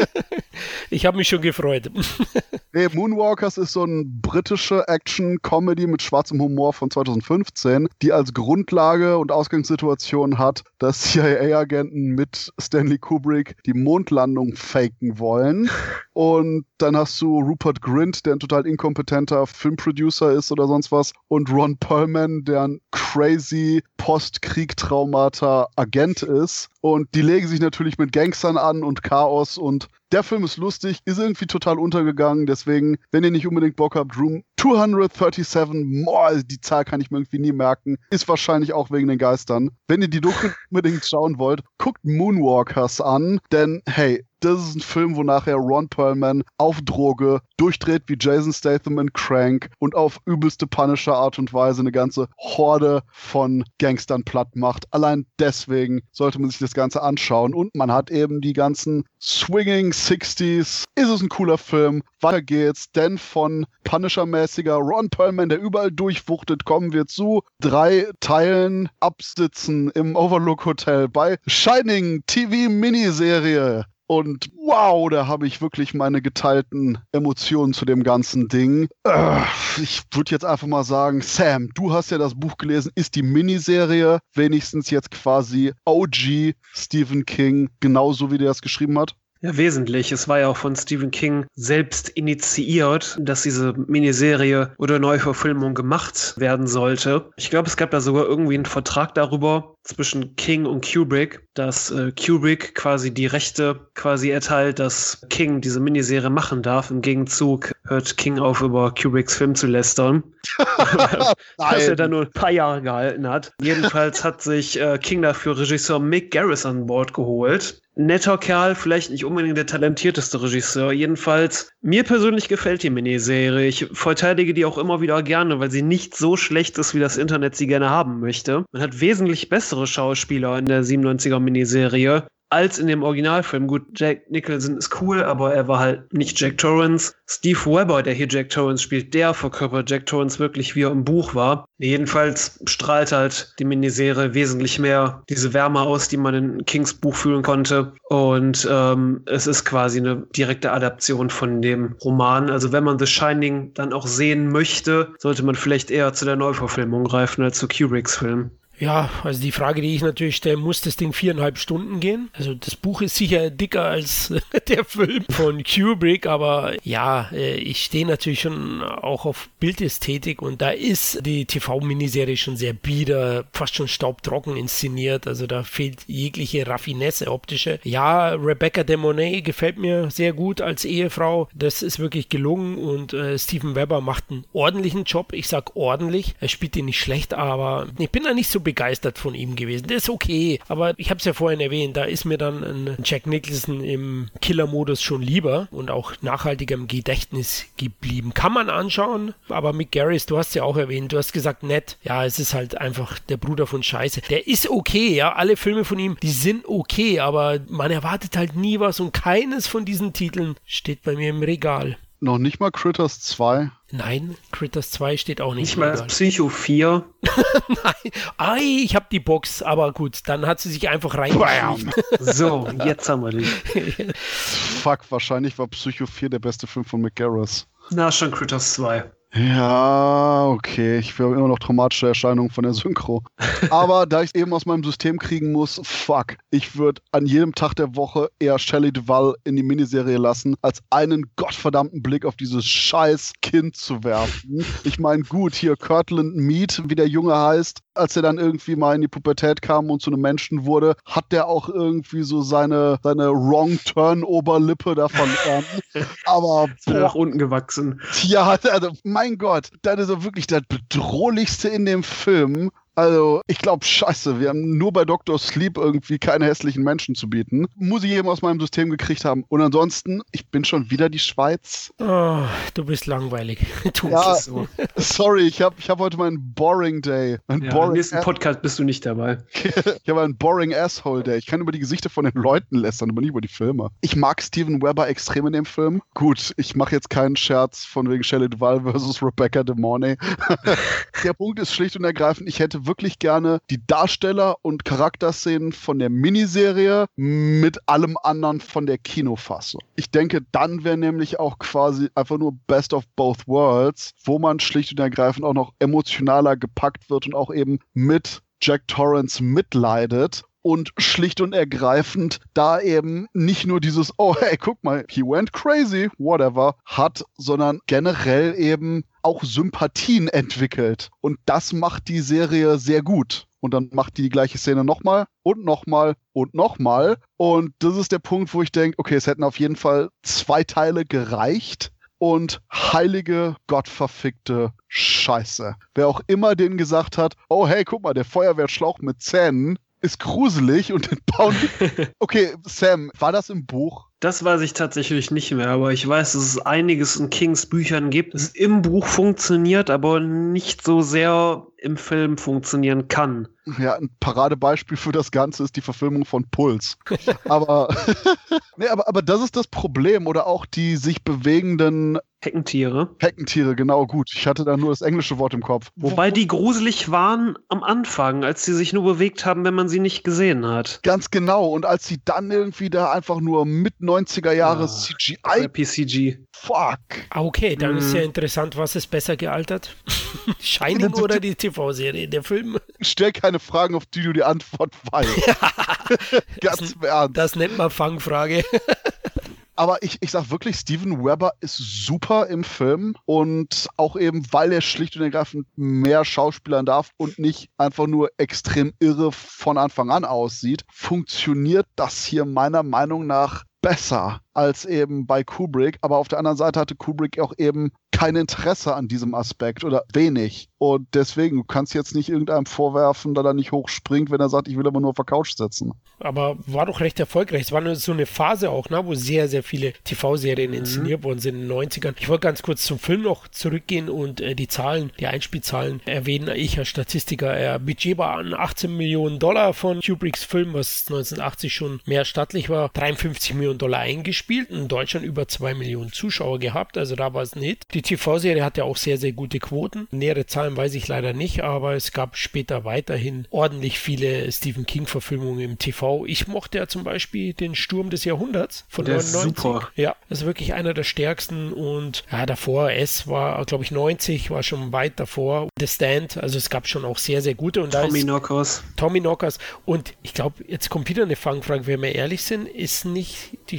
*laughs* ich habe mich schon gefreut. *laughs*
nee, Moonwalkers ist so ein britische Action-Comedy mit schwarzem Humor von 2015, die als Grundlage und Ausgangssituation hat, dass CIA-Agenten mit Stanley Kubrick die Mondlandung faken wollen. *laughs* Und dann hast du Rupert Grint, der ein total inkompetenter Filmproducer ist oder sonst was. Und Ron Perlman, der ein crazy Post-Krieg-Traumata Agent ist. Und die legen sich natürlich mit Gangstern an und Chaos und der Film ist lustig, ist irgendwie total untergegangen. Deswegen, wenn ihr nicht unbedingt Bock habt, Room 237, boah, die Zahl kann ich mir irgendwie nie merken, ist wahrscheinlich auch wegen den Geistern. Wenn ihr die Doku *laughs* unbedingt schauen wollt, guckt Moonwalkers an, denn hey, das ist ein Film, wo nachher Ron Perlman auf Droge durchdreht wie Jason Statham in Crank und auf übelste Punisher Art und Weise eine ganze Horde von Gangstern platt macht. Allein deswegen sollte man sich das Ganze anschauen und man hat eben die ganzen Swinging 60s. Ist es ein cooler Film? Weiter geht's, denn von Punisher-mäßiger Ron Perlman, der überall durchwuchtet, kommen wir zu drei Teilen Absitzen im Overlook Hotel bei Shining TV Miniserie. Und wow, da habe ich wirklich meine geteilten Emotionen zu dem ganzen Ding. Äh, ich würde jetzt einfach mal sagen, Sam, du hast ja das Buch gelesen. Ist die Miniserie wenigstens jetzt quasi OG Stephen King, genauso wie der das geschrieben hat?
Ja, wesentlich. Es war ja auch von Stephen King selbst initiiert, dass diese Miniserie oder Neuverfilmung gemacht werden sollte. Ich glaube, es gab da sogar irgendwie einen Vertrag darüber zwischen King und Kubrick, dass äh, Kubrick quasi die Rechte quasi erteilt, dass King diese Miniserie machen darf. Im Gegenzug hört King auf, über Kubricks Film zu lästern. *laughs* *laughs* was er dann nur ein paar Jahre gehalten hat. Jedenfalls hat sich äh, King dafür Regisseur Mick Garris an Bord geholt netter Kerl, vielleicht nicht unbedingt der talentierteste Regisseur. Jedenfalls, mir persönlich gefällt die Miniserie. Ich verteidige die auch immer wieder gerne, weil sie nicht so schlecht ist, wie das Internet sie gerne haben möchte. Man hat wesentlich bessere Schauspieler in der 97er Miniserie als in dem Originalfilm. Gut, Jack Nicholson ist cool, aber er war halt nicht Jack Torrance. Steve Webber, der hier Jack Torrance spielt, der verkörpert Jack Torrance wirklich, wie er im Buch war. Jedenfalls strahlt halt die Miniserie wesentlich mehr diese Wärme aus, die man in Kings Buch fühlen konnte. Und ähm, es ist quasi eine direkte Adaption von dem Roman. Also wenn man The Shining dann auch sehen möchte, sollte man vielleicht eher zu der Neuverfilmung greifen als zu Kubricks Film.
Ja, also die Frage, die ich natürlich stelle, muss das Ding viereinhalb Stunden gehen? Also das Buch ist sicher dicker als *laughs* der Film von Kubrick, aber ja, äh, ich stehe natürlich schon auch auf Bildästhetik und da ist die TV-Miniserie schon sehr bieder, fast schon staubtrocken inszeniert, also da fehlt jegliche Raffinesse optische. Ja, Rebecca De Monet gefällt mir sehr gut als Ehefrau, das ist wirklich gelungen und äh, Steven Weber macht einen ordentlichen Job, ich sag ordentlich, er spielt ihn nicht schlecht, aber ich bin da nicht so begeistert von ihm gewesen. Der ist okay, aber ich habe es ja vorhin erwähnt, da ist mir dann ein Jack Nicholson im Killer-Modus schon lieber und auch nachhaltiger im Gedächtnis geblieben. Kann man anschauen, aber Mick Garris, du hast ja auch erwähnt, du hast gesagt, nett. Ja, es ist halt einfach der Bruder von Scheiße. Der ist okay, ja, alle Filme von ihm, die sind okay, aber man erwartet halt nie was und keines von diesen Titeln steht bei mir im Regal.
Noch nicht mal Critters 2.
Nein, Critters 2 steht auch nicht.
Nicht mal Psycho 4. *laughs*
Nein. Ei, ich habe die Box, aber gut, dann hat sie sich einfach reingeschrieben. *laughs*
so, jetzt haben wir die.
Fuck, wahrscheinlich war Psycho 4 der beste Film von McGarris.
Na, schon Critters 2.
Ja, okay. Ich habe immer noch traumatische Erscheinungen von der Synchro. *laughs* Aber da ich es eben aus meinem System kriegen muss, fuck. Ich würde an jedem Tag der Woche eher Shelley Duvall in die Miniserie lassen, als einen gottverdammten Blick auf dieses scheiß Kind zu werfen. Ich meine, gut, hier Kirtland Mead, wie der Junge heißt, als er dann irgendwie mal in die Pubertät kam und zu einem Menschen wurde, hat der auch irgendwie so seine, seine Wrong-Turn-Oberlippe davon *laughs* Aber
boah, nach unten gewachsen.
Ja, also mein Gott, das ist so wirklich das Bedrohlichste in dem Film. Also, ich glaube, scheiße, wir haben nur bei Dr. Sleep irgendwie keine hässlichen Menschen zu bieten. Muss ich eben aus meinem System gekriegt haben. Und ansonsten, ich bin schon wieder die Schweiz.
Oh, du bist langweilig. *laughs*
Du ja, so. Sorry, ich habe ich hab heute meinen Boring Day. Mein
ja,
boring
Im nächsten Podcast bist du nicht dabei. *laughs*
ich habe einen Boring Asshole Day. Ich kann über die Gesichter von den Leuten lästern, aber nicht über die Filme. Ich mag Steven Weber extrem in dem Film. Gut, ich mache jetzt keinen Scherz von wegen Shelley Duvall versus Rebecca De Mornay. *laughs* Der Punkt ist schlicht und ergreifend, ich hätte wirklich gerne die Darsteller und Charakterszenen von der Miniserie mit allem anderen von der Kinofassung. Ich denke, dann wäre nämlich auch quasi einfach nur Best of Both Worlds, wo man schlicht und ergreifend auch noch emotionaler gepackt wird und auch eben mit Jack Torrance mitleidet und schlicht und ergreifend da eben nicht nur dieses, oh hey, guck mal, he went crazy, whatever, hat, sondern generell eben auch Sympathien entwickelt. Und das macht die Serie sehr gut. Und dann macht die, die gleiche Szene nochmal und nochmal und nochmal. Und das ist der Punkt, wo ich denke, okay, es hätten auf jeden Fall zwei Teile gereicht. Und heilige, gottverfickte Scheiße. Wer auch immer denen gesagt hat, oh hey, guck mal, der Feuerwehrschlauch mit Zähnen ist gruselig und den bauen. *laughs* Okay, Sam, war das im Buch?
Das weiß ich tatsächlich nicht mehr, aber ich weiß, dass es einiges in Kings Büchern gibt. Es im Buch funktioniert, aber nicht so sehr im Film funktionieren kann.
Ja, ein Paradebeispiel für das Ganze ist die Verfilmung von Puls. *laughs* aber, *laughs* nee, aber, aber das ist das Problem. Oder auch die sich bewegenden
Heckentiere.
Heckentiere, genau, gut. Ich hatte da nur das englische Wort im Kopf.
Wobei die gruselig waren am Anfang, als sie sich nur bewegt haben, wenn man sie nicht gesehen hat.
Ganz genau. Und als sie dann irgendwie da einfach nur mit 90er Jahre ja, CGI.
PCG.
Fuck.
Ah, okay, dann hm. ist ja interessant, was ist besser gealtert? *laughs* Shining oder die TV-Serie, der Film?
Stell keine Fragen, auf die du die Antwort weißt. *laughs*
Ganz das, im Ernst. Das nennt man Fangfrage. *laughs*
Aber ich, ich sag wirklich, Steven Weber ist super im Film und auch eben, weil er schlicht und ergreifend mehr Schauspielern darf und nicht einfach nur extrem irre von Anfang an aussieht, funktioniert das hier meiner Meinung nach besser als eben bei Kubrick. Aber auf der anderen Seite hatte Kubrick auch eben kein Interesse an diesem Aspekt oder wenig. Und deswegen, du kannst jetzt nicht irgendeinem vorwerfen, da er nicht hochspringt, wenn er sagt, ich will aber nur auf der Couch sitzen.
Aber war doch recht erfolgreich. Es war nur so eine Phase auch, ne, wo sehr, sehr viele TV-Serien mhm. inszeniert worden sind in den 90ern. Ich wollte ganz kurz zum Film noch zurückgehen und äh, die Zahlen, die Einspielzahlen erwähnen. Ich als Statistiker, äh, Budget war an 18 Millionen Dollar von Kubricks Film, was 1980 schon mehr stattlich war. 53 Millionen Dollar eingespielt. In Deutschland über 2 Millionen Zuschauer gehabt. Also da war es ein Hit. Die TV-Serie hat ja auch sehr, sehr gute Quoten. Nähere Zahlen weiß ich leider nicht, aber es gab später weiterhin ordentlich viele Stephen King-Verfilmungen im TV. Ich mochte ja zum Beispiel den Sturm des Jahrhunderts von Der 99. Ist super. Ja, das ist wirklich einer der stärksten und ja, davor S war, glaube ich, 90, war schon weit davor. The Stand, also es gab schon auch sehr, sehr gute. Und
Tommy Knockers.
Tommy Knockers. Und ich glaube, jetzt kommt wieder eine Fangfrage, wenn wir ehrlich sind, ist nicht die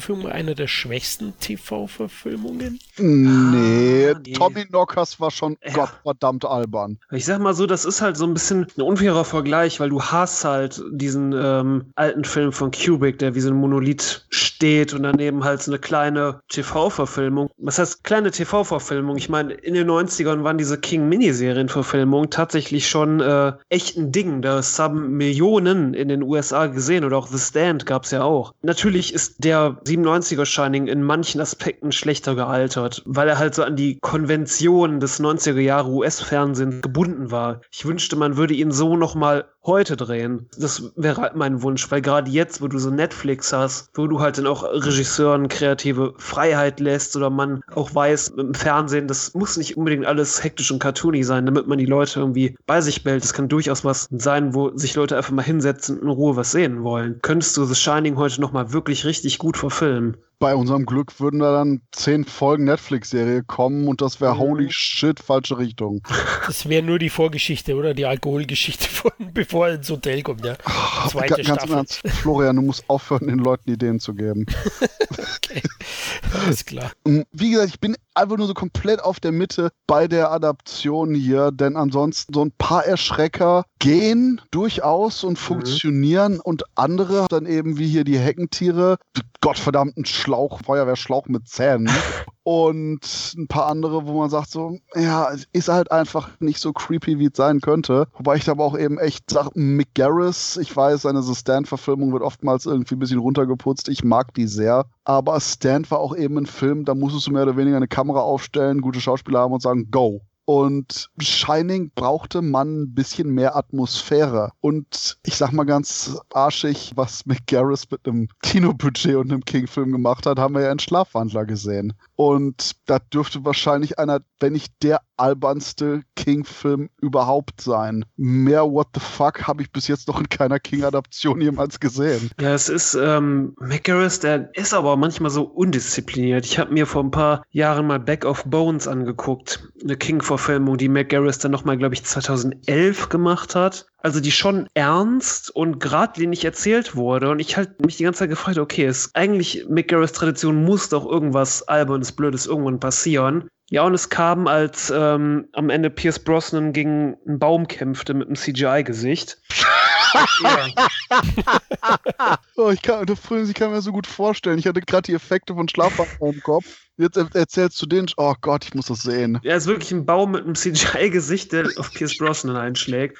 Shining-Verfilmung einer der schwächsten TV-Verfilmungen?
Nee, ah, nee, Tommy Knockers war schon ja. gottverdammt albern.
Ich sag mal so, das ist halt so ein bisschen ein unfairer Vergleich, weil du hast halt diesen ähm, alten Film von Kubrick, der wie so ein Monolith steht und daneben halt so eine kleine TV-Verfilmung. Was heißt kleine TV-Verfilmung? Ich meine, in den 90ern waren diese King-Miniserien-Verfilmungen tatsächlich schon äh, echt ein Ding. Da haben Millionen in den USA gesehen oder auch The Stand gab es ja auch. Natürlich ist der 97er Shining in manchen Aspekten schlechter gealtert, weil er halt so an die Konventionen des 90er Jahre US-Fernsehens gebunden war. Ich wünschte, man würde ihn so nochmal heute drehen. Das wäre halt mein Wunsch, weil gerade jetzt, wo du so Netflix hast, wo du halt dann auch Regisseuren kreative Freiheit lässt oder man auch weiß, im Fernsehen, das muss nicht unbedingt alles hektisch und cartoony sein, damit man die Leute irgendwie bei sich behält. Das kann durchaus was sein, wo sich Leute einfach mal hinsetzen und in Ruhe was sehen wollen. Könntest du The Shining heute nochmal wirklich richtig gut verfilmen?
bei unserem Glück würden da dann zehn Folgen Netflix-Serie kommen und das wäre mhm. holy shit, falsche Richtung.
Das wäre nur die Vorgeschichte oder die Alkoholgeschichte *laughs* von bevor er ins Hotel kommt, ja.
Zweite Ganz Staffel. Ernst, Florian, du musst aufhören, den Leuten Ideen zu geben. *laughs*
okay. Alles klar.
Wie gesagt, ich bin einfach nur so komplett auf der Mitte bei der Adaption hier, denn ansonsten so ein paar Erschrecker gehen durchaus und mhm. funktionieren und andere dann eben wie hier die Heckentiere, gottverdammten Schlauch, Feuerwehrschlauch mit Zähnen *laughs* und ein paar andere, wo man sagt so, ja, ist halt einfach nicht so creepy, wie es sein könnte. Wobei ich da aber auch eben echt sage, Mick Garris, ich weiß, seine The Stand-Verfilmung wird oftmals irgendwie ein bisschen runtergeputzt. Ich mag die sehr. Aber Stand war auch eben ein Film, da musstest du mehr oder weniger eine Kamera aufstellen, gute Schauspieler haben und sagen, go. Und Shining brauchte man ein bisschen mehr Atmosphäre. Und ich sag mal ganz arschig, was McGarris mit einem Kinobudget und einem King-Film gemacht hat, haben wir ja in Schlafwandler gesehen. Und da dürfte wahrscheinlich einer, wenn nicht der albernste King-Film überhaupt sein. Mehr What the fuck habe ich bis jetzt noch in keiner King-Adaption jemals gesehen.
Ja, es ist, ähm, McGarris, der ist aber manchmal so undiszipliniert. Ich habe mir vor ein paar Jahren mal Back of Bones angeguckt. Eine King-Verfilmung, die McGarris dann nochmal, glaube ich, 2011 gemacht hat also die schon ernst und geradlinig erzählt wurde. Und ich halt mich die ganze Zeit gefragt, okay, ist eigentlich Mick Garris Tradition muss doch irgendwas Albernes, Blödes irgendwann passieren. Ja, und es kam, als ähm, am Ende Pierce Brosnan gegen einen Baum kämpfte mit einem CGI-Gesicht. *laughs*
oh, ich, kann, ich kann mir so gut vorstellen. Ich hatte gerade die Effekte von Schlafwandler im Kopf. Jetzt erzählst du den, oh Gott, ich muss das sehen.
Ja, ist wirklich ein Baum mit einem CGI-Gesicht, der auf Pierce Brosnan einschlägt.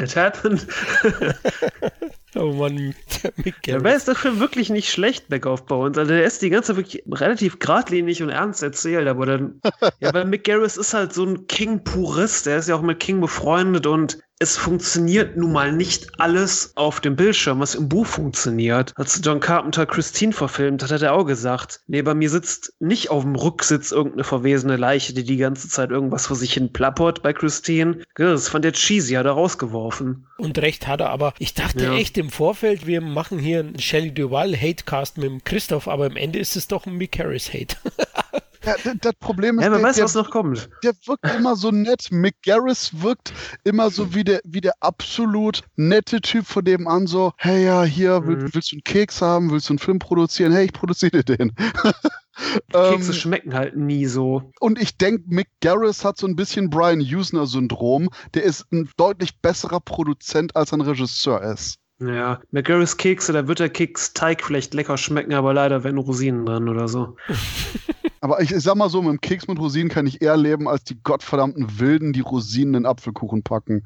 It happened. *laughs* Oh Mann, Mick Garris. Dabei ist der Film wirklich nicht schlecht, Back auf Bones. Also der ist die ganze wirklich relativ geradlinig und ernst erzählt, aber dann, *laughs* ja, weil Mick Garris ist halt so ein King-Purist, der ist ja auch mit King befreundet und es funktioniert nun mal nicht alles auf dem Bildschirm, was im Buch funktioniert. Als John Carpenter Christine verfilmt hat, hat er auch gesagt, nee, bei mir sitzt nicht auf dem Rücksitz irgendeine verwesene Leiche, die die ganze Zeit irgendwas vor sich hin plappert bei Christine. Das fand der cheesy, hat er rausgeworfen.
Und recht hat er, aber ich dachte ja. echt im Vorfeld, wir machen hier einen Shelley Duval Hatecast mit dem Christoph, aber im Ende ist es doch ein Mick Harris Hate. *laughs*
Ja, das Problem ist,
ja, man der, weiß, der, was noch kommt.
Der wirkt immer so nett. Mick Garris wirkt immer so wie der, wie der absolut nette Typ von dem an, so, hey ja, hier, mhm. willst du einen Keks haben, willst du einen Film produzieren? Hey, ich produziere den. *laughs*
Kekse ähm, schmecken halt nie so.
Und ich denke, Mick Garris hat so ein bisschen Brian Usner-Syndrom. Der ist ein deutlich besserer Produzent, als ein Regisseur ist.
Ja, McGarris Kekse, da wird der Keksteig vielleicht lecker schmecken, aber leider werden Rosinen dran oder so. *laughs*
Aber ich, ich, sag mal so, mit dem Keks mit Rosinen kann ich eher leben, als die gottverdammten Wilden, die Rosinen in Apfelkuchen packen.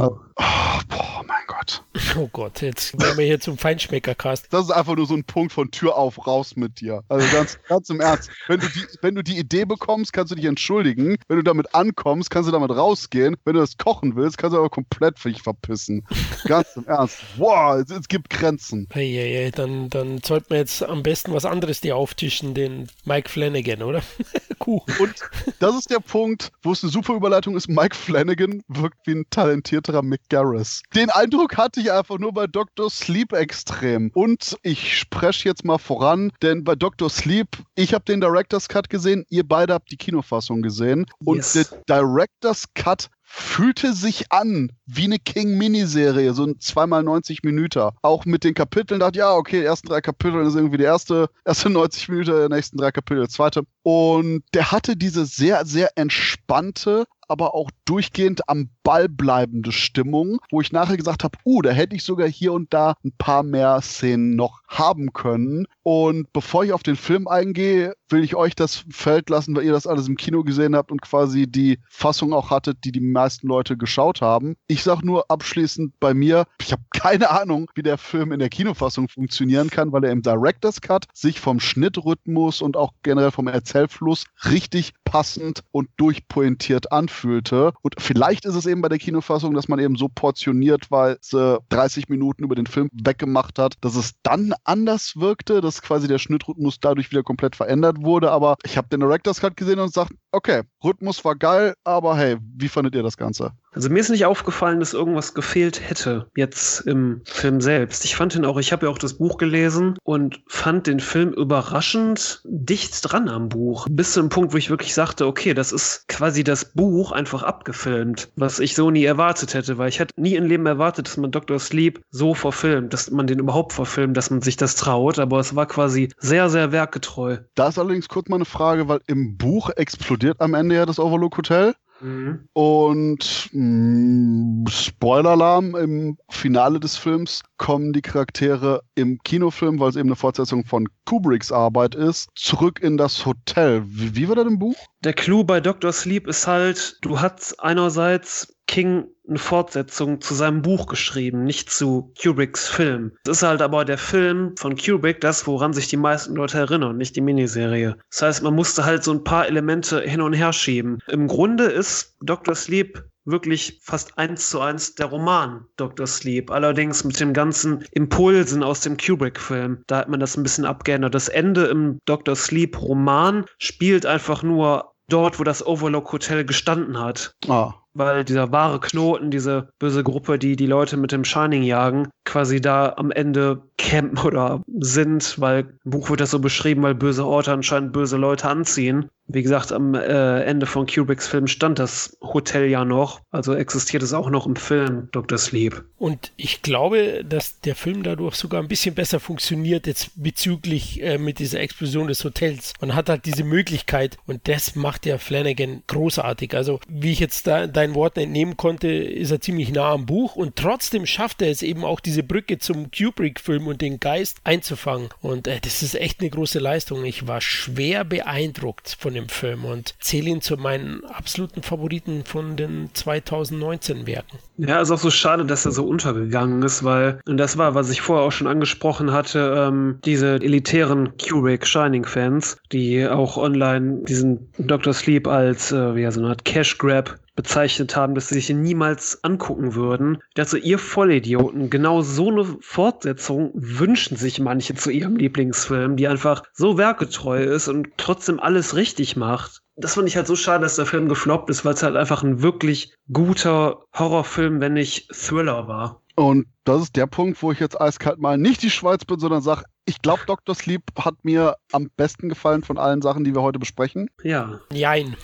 Also, oh, boah, Gott.
Oh Gott, jetzt werden wir hier zum Feinschmeckercast.
Das ist einfach nur so ein Punkt von Tür auf, raus mit dir. Also ganz, ganz im Ernst. Wenn du, die, wenn du die Idee bekommst, kannst du dich entschuldigen. Wenn du damit ankommst, kannst du damit rausgehen. Wenn du das kochen willst, kannst du aber komplett für dich verpissen. Ganz im Ernst. Wow, es, es gibt Grenzen.
Hey, hey, hey, dann, dann sollten wir jetzt am besten was anderes dir auftischen, den Mike Flanagan, oder? *laughs*
Kuchen. Und das ist der Punkt, wo es eine super Überleitung ist. Mike Flanagan wirkt wie ein talentierterer Mick Garris. Den Eindruck hatte ich einfach nur bei Dr. Sleep extrem. Und ich spreche jetzt mal voran, denn bei Dr. Sleep, ich habe den Director's Cut gesehen, ihr beide habt die Kinofassung gesehen. Und yes. der Director's Cut fühlte sich an wie eine King-Miniserie, so ein zweimal 90 Minuten. Auch mit den Kapiteln dachte ich, ja, okay, die ersten drei Kapitel ist irgendwie die erste, erste 90 Minuten, die nächsten drei Kapitel, zweite. Und der hatte diese sehr, sehr entspannte, aber auch durchgehend am Ball Stimmung, wo ich nachher gesagt habe, uh, da hätte ich sogar hier und da ein paar mehr Szenen noch haben können. Und bevor ich auf den Film eingehe, will ich euch das Feld lassen, weil ihr das alles im Kino gesehen habt und quasi die Fassung auch hattet, die die meisten Leute geschaut haben. Ich sag nur abschließend bei mir, ich habe keine Ahnung, wie der Film in der Kinofassung funktionieren kann, weil er im Director's Cut sich vom Schnittrhythmus und auch generell vom Erzählfluss richtig passend und durchpointiert anfühlte. Und vielleicht ist es eben bei der Kinofassung, dass man eben so portioniert, weil sie 30 Minuten über den Film weggemacht hat, dass es dann anders wirkte, dass quasi der Schnittrhythmus dadurch wieder komplett verändert wurde. Aber ich habe den Director's Cut gesehen und sagt, okay, Rhythmus war geil, aber hey, wie fandet ihr das Ganze?
Also mir ist nicht aufgefallen, dass irgendwas gefehlt hätte jetzt im Film selbst. Ich fand ihn auch, ich habe ja auch das Buch gelesen und fand den Film überraschend dicht dran am Buch. Bis zu dem Punkt, wo ich wirklich sagte, okay, das ist quasi das Buch einfach abgefilmt, was ich so nie erwartet hätte, weil ich hätte nie im Leben erwartet, dass man Dr. Sleep so verfilmt, dass man den überhaupt verfilmt, dass man sich das traut, aber es war quasi sehr, sehr werkgetreu.
Da ist allerdings kurz mal eine Frage, weil im Buch explodiert am Ende ja das Overlook Hotel. Mhm. Und mm, Spoiler-Alarm, im Finale des Films kommen die Charaktere im Kinofilm, weil es eben eine Fortsetzung von Kubricks Arbeit ist, zurück in das Hotel. Wie, wie war das im Buch?
Der Clou bei Dr. Sleep ist halt, du hast einerseits King eine Fortsetzung zu seinem Buch geschrieben, nicht zu Kubricks Film. Das ist halt aber der Film von Kubrick, das, woran sich die meisten Leute erinnern, nicht die Miniserie. Das heißt, man musste halt so ein paar Elemente hin und her schieben. Im Grunde ist Dr. Sleep wirklich fast eins zu eins der Roman Dr. Sleep. Allerdings mit den ganzen Impulsen aus dem Kubrick-Film. Da hat man das ein bisschen abgeändert. Das Ende im Dr. Sleep-Roman spielt einfach nur dort, wo das Overlook Hotel gestanden hat. Ah weil dieser wahre Knoten, diese böse Gruppe, die die Leute mit dem Shining jagen, quasi da am Ende campen oder sind, weil im Buch wird das so beschrieben, weil böse Orte anscheinend böse Leute anziehen. Wie gesagt, am äh, Ende von Kubricks Film stand das Hotel ja noch, also existiert es auch noch im Film Dr. Sleep.
Und ich glaube, dass der Film dadurch sogar ein bisschen besser funktioniert jetzt bezüglich äh, mit dieser Explosion des Hotels. Man hat halt diese Möglichkeit und das macht ja Flanagan großartig. Also wie ich jetzt da deinen Worten entnehmen konnte, ist er ziemlich nah am Buch und trotzdem schafft er es eben auch diese Brücke zum Kubrick-Film und den Geist einzufangen. Und äh, das ist echt eine große Leistung. Ich war schwer beeindruckt von dem dem Film und zähle ihn zu meinen absoluten Favoriten von den 2019 Werken.
Ja, ist auch so schade, dass er so untergegangen ist, weil, und das war, was ich vorher auch schon angesprochen hatte, ähm, diese elitären Kubrick Shining-Fans, die auch online diesen Dr. Sleep als, äh, wie er so eine Art Cash Grab bezeichnet haben, dass sie sich niemals angucken würden. Dazu, ihr Vollidioten, genau so eine Fortsetzung wünschen sich manche zu ihrem Lieblingsfilm, die einfach so werketreu ist und trotzdem alles richtig macht. Das fand ich halt so schade, dass der Film gefloppt ist, weil es halt einfach ein wirklich guter Horrorfilm, wenn nicht Thriller war.
Und das ist der Punkt, wo ich jetzt eiskalt mal nicht die Schweiz bin, sondern sage, ich glaube, Dr. Sleep hat mir am besten gefallen von allen Sachen, die wir heute besprechen.
Ja.
Jein.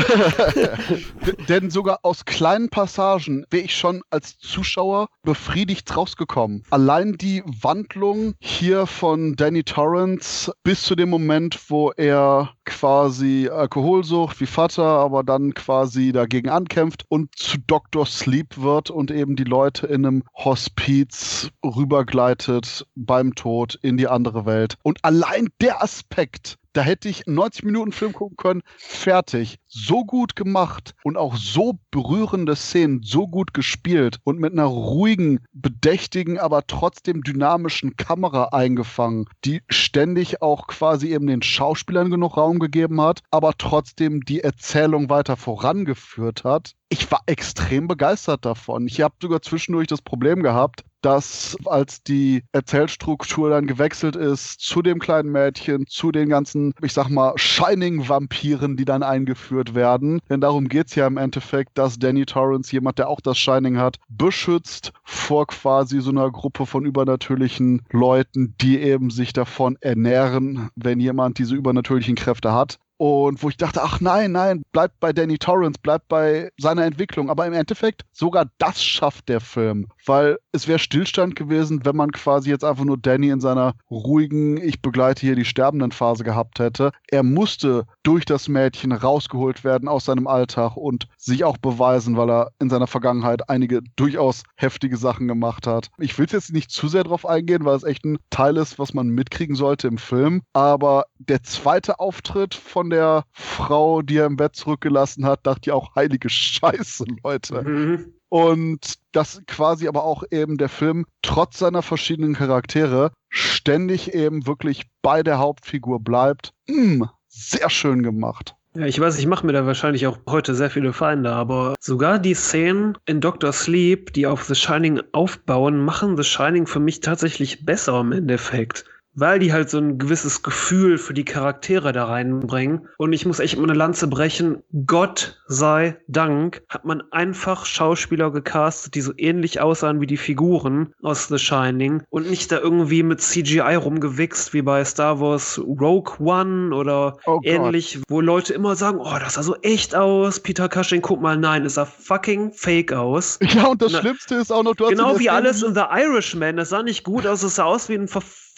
*laughs*
Denn sogar aus kleinen Passagen wäre ich schon als Zuschauer befriedigt rausgekommen. Allein die Wandlung hier von Danny Torrance bis zu dem Moment, wo er quasi Alkoholsucht wie Vater, aber dann quasi dagegen ankämpft und zu Dr. Sleep wird und eben die Leute in einem Hospiz rübergleitet beim Tod in die andere Welt. Und allein der Aspekt da hätte ich 90 Minuten Film gucken können, fertig. So gut gemacht und auch so berührende Szenen, so gut gespielt und mit einer ruhigen, bedächtigen, aber trotzdem dynamischen Kamera eingefangen, die ständig auch quasi eben den Schauspielern genug Raum gegeben hat, aber trotzdem die Erzählung weiter vorangeführt hat. Ich war extrem begeistert davon. Ich habe sogar zwischendurch das Problem gehabt, dass als die Erzählstruktur dann gewechselt ist zu dem kleinen Mädchen, zu den ganzen, ich sag mal, Shining-Vampiren, die dann eingeführt werden, denn darum geht's ja im Endeffekt, dass Danny Torrance, jemand, der auch das Shining hat, beschützt vor quasi so einer Gruppe von übernatürlichen Leuten, die eben sich davon ernähren, wenn jemand diese übernatürlichen Kräfte hat. Und wo ich dachte, ach nein, nein, bleibt bei Danny Torrance, bleibt bei seiner Entwicklung. Aber im Endeffekt, sogar das schafft der Film. Weil es wäre Stillstand gewesen, wenn man quasi jetzt einfach nur Danny in seiner ruhigen, ich begleite hier die sterbenden Phase gehabt hätte. Er musste durch das Mädchen rausgeholt werden aus seinem Alltag und sich auch beweisen, weil er in seiner Vergangenheit einige durchaus heftige Sachen gemacht hat. Ich will jetzt nicht zu sehr drauf eingehen, weil es echt ein Teil ist, was man mitkriegen sollte im Film. Aber der zweite Auftritt von der Frau, die er im Bett zurückgelassen hat, dachte ich auch, heilige Scheiße, Leute. Mhm. Und dass quasi aber auch eben der Film trotz seiner verschiedenen Charaktere ständig eben wirklich bei der Hauptfigur bleibt. Mm, sehr schön gemacht.
Ja, ich weiß, ich mache mir da wahrscheinlich auch heute sehr viele Feinde, aber sogar die Szenen in Doctor Sleep, die auf The Shining aufbauen, machen The Shining für mich tatsächlich besser im Endeffekt weil die halt so ein gewisses Gefühl für die Charaktere da reinbringen. Und ich muss echt mal eine Lanze brechen. Gott sei Dank hat man einfach Schauspieler gecastet, die so ähnlich aussahen wie die Figuren aus The Shining und nicht da irgendwie mit CGI rumgewichst wie bei Star Wars Rogue One oder oh ähnlich, Gott. wo Leute immer sagen, oh, das sah so echt aus. Peter Cushing, guck mal, nein, es sah fucking fake aus.
Ja, und das Na, Schlimmste ist auch noch,
du hast Genau wie alles in The Irishman, das sah nicht gut aus, es sah aus wie ein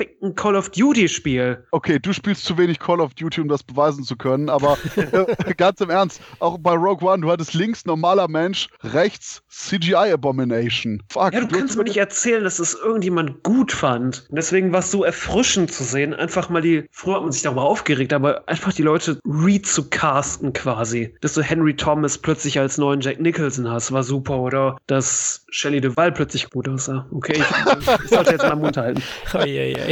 verfickten Call of Duty Spiel.
Okay, du spielst zu wenig Call of Duty, um das beweisen zu können, aber *laughs* äh, ganz im Ernst, auch bei Rogue One, du hattest links normaler Mensch, rechts CGI Abomination.
Fuck. Ja, du, du kannst mir nicht erzählen, dass es irgendjemand gut fand. Und deswegen war es so erfrischend zu sehen, einfach mal die, früher hat man sich darüber aufgeregt, aber einfach die Leute re-zu-casten quasi. Dass du Henry Thomas plötzlich als neuen Jack Nicholson hast, war super, oder dass Shelley Duvall plötzlich gut aussah. Okay, ich, ich sollte jetzt mal Mund halten. Oh, yeah, yeah.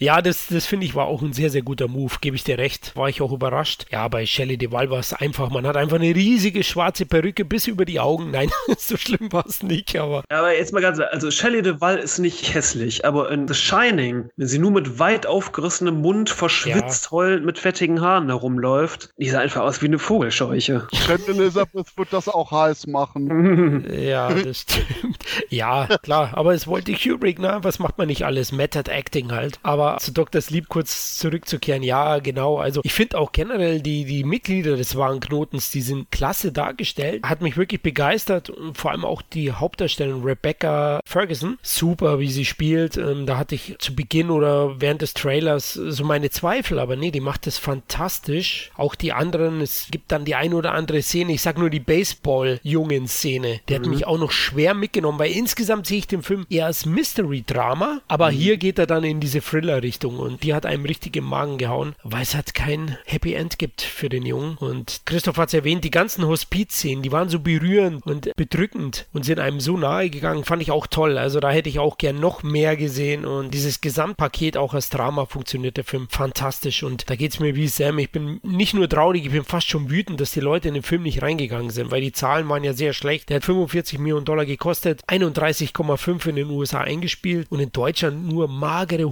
Ja, das, das finde ich war auch ein sehr, sehr guter Move, gebe ich dir recht. War ich auch überrascht. Ja, bei Shelley Duval war es einfach, man hat einfach eine riesige schwarze Perücke bis über die Augen. *laughs* Nein, so schlimm war es nicht, aber.
Aber jetzt mal ganz, also Shelley Duval ist nicht hässlich, aber in The Shining, wenn sie nur mit weit aufgerissenem Mund, verschwitzt, ja. heulend mit fettigen Haaren herumläuft, die sah einfach aus wie eine Vogelscheuche.
Trent Elizabeth wird das auch heiß machen. *laughs*
ja, das stimmt. Ja, klar, aber es wollte Kubrick, ne? Was macht man nicht alles? Method Acting halt. Aber zu Dr. Sleep kurz zurückzukehren, ja, genau. Also ich finde auch generell die, die Mitglieder des Warenknotens, die sind klasse dargestellt. Hat mich wirklich begeistert und vor allem auch die Hauptdarstellerin Rebecca Ferguson. Super, wie sie spielt. Ähm, da hatte ich zu Beginn oder während des Trailers so meine Zweifel, aber nee, die macht das fantastisch. Auch die anderen, es gibt dann die ein oder andere Szene, ich sag nur die Baseball-Jungen-Szene, die mhm. hat mich auch noch schwer mitgenommen, weil insgesamt sehe ich den Film eher als Mystery-Drama, aber mhm. hier geht er dann in diese Thriller Thriller-Richtung und die hat einem richtig im Magen gehauen, weil es halt kein Happy End gibt für den Jungen. Und Christoph hat es erwähnt, die ganzen Hospizszenen, die waren so berührend und bedrückend und sind einem so nahe gegangen, fand ich auch toll. Also da hätte ich auch gern noch mehr gesehen und dieses Gesamtpaket auch als Drama funktioniert der Film fantastisch und da geht es mir wie Sam. Ich bin nicht nur traurig, ich bin fast schon wütend, dass die Leute in den Film nicht reingegangen sind, weil die Zahlen waren ja sehr schlecht. Der hat 45 Millionen Dollar gekostet, 31,5 in den USA eingespielt und in Deutschland nur magere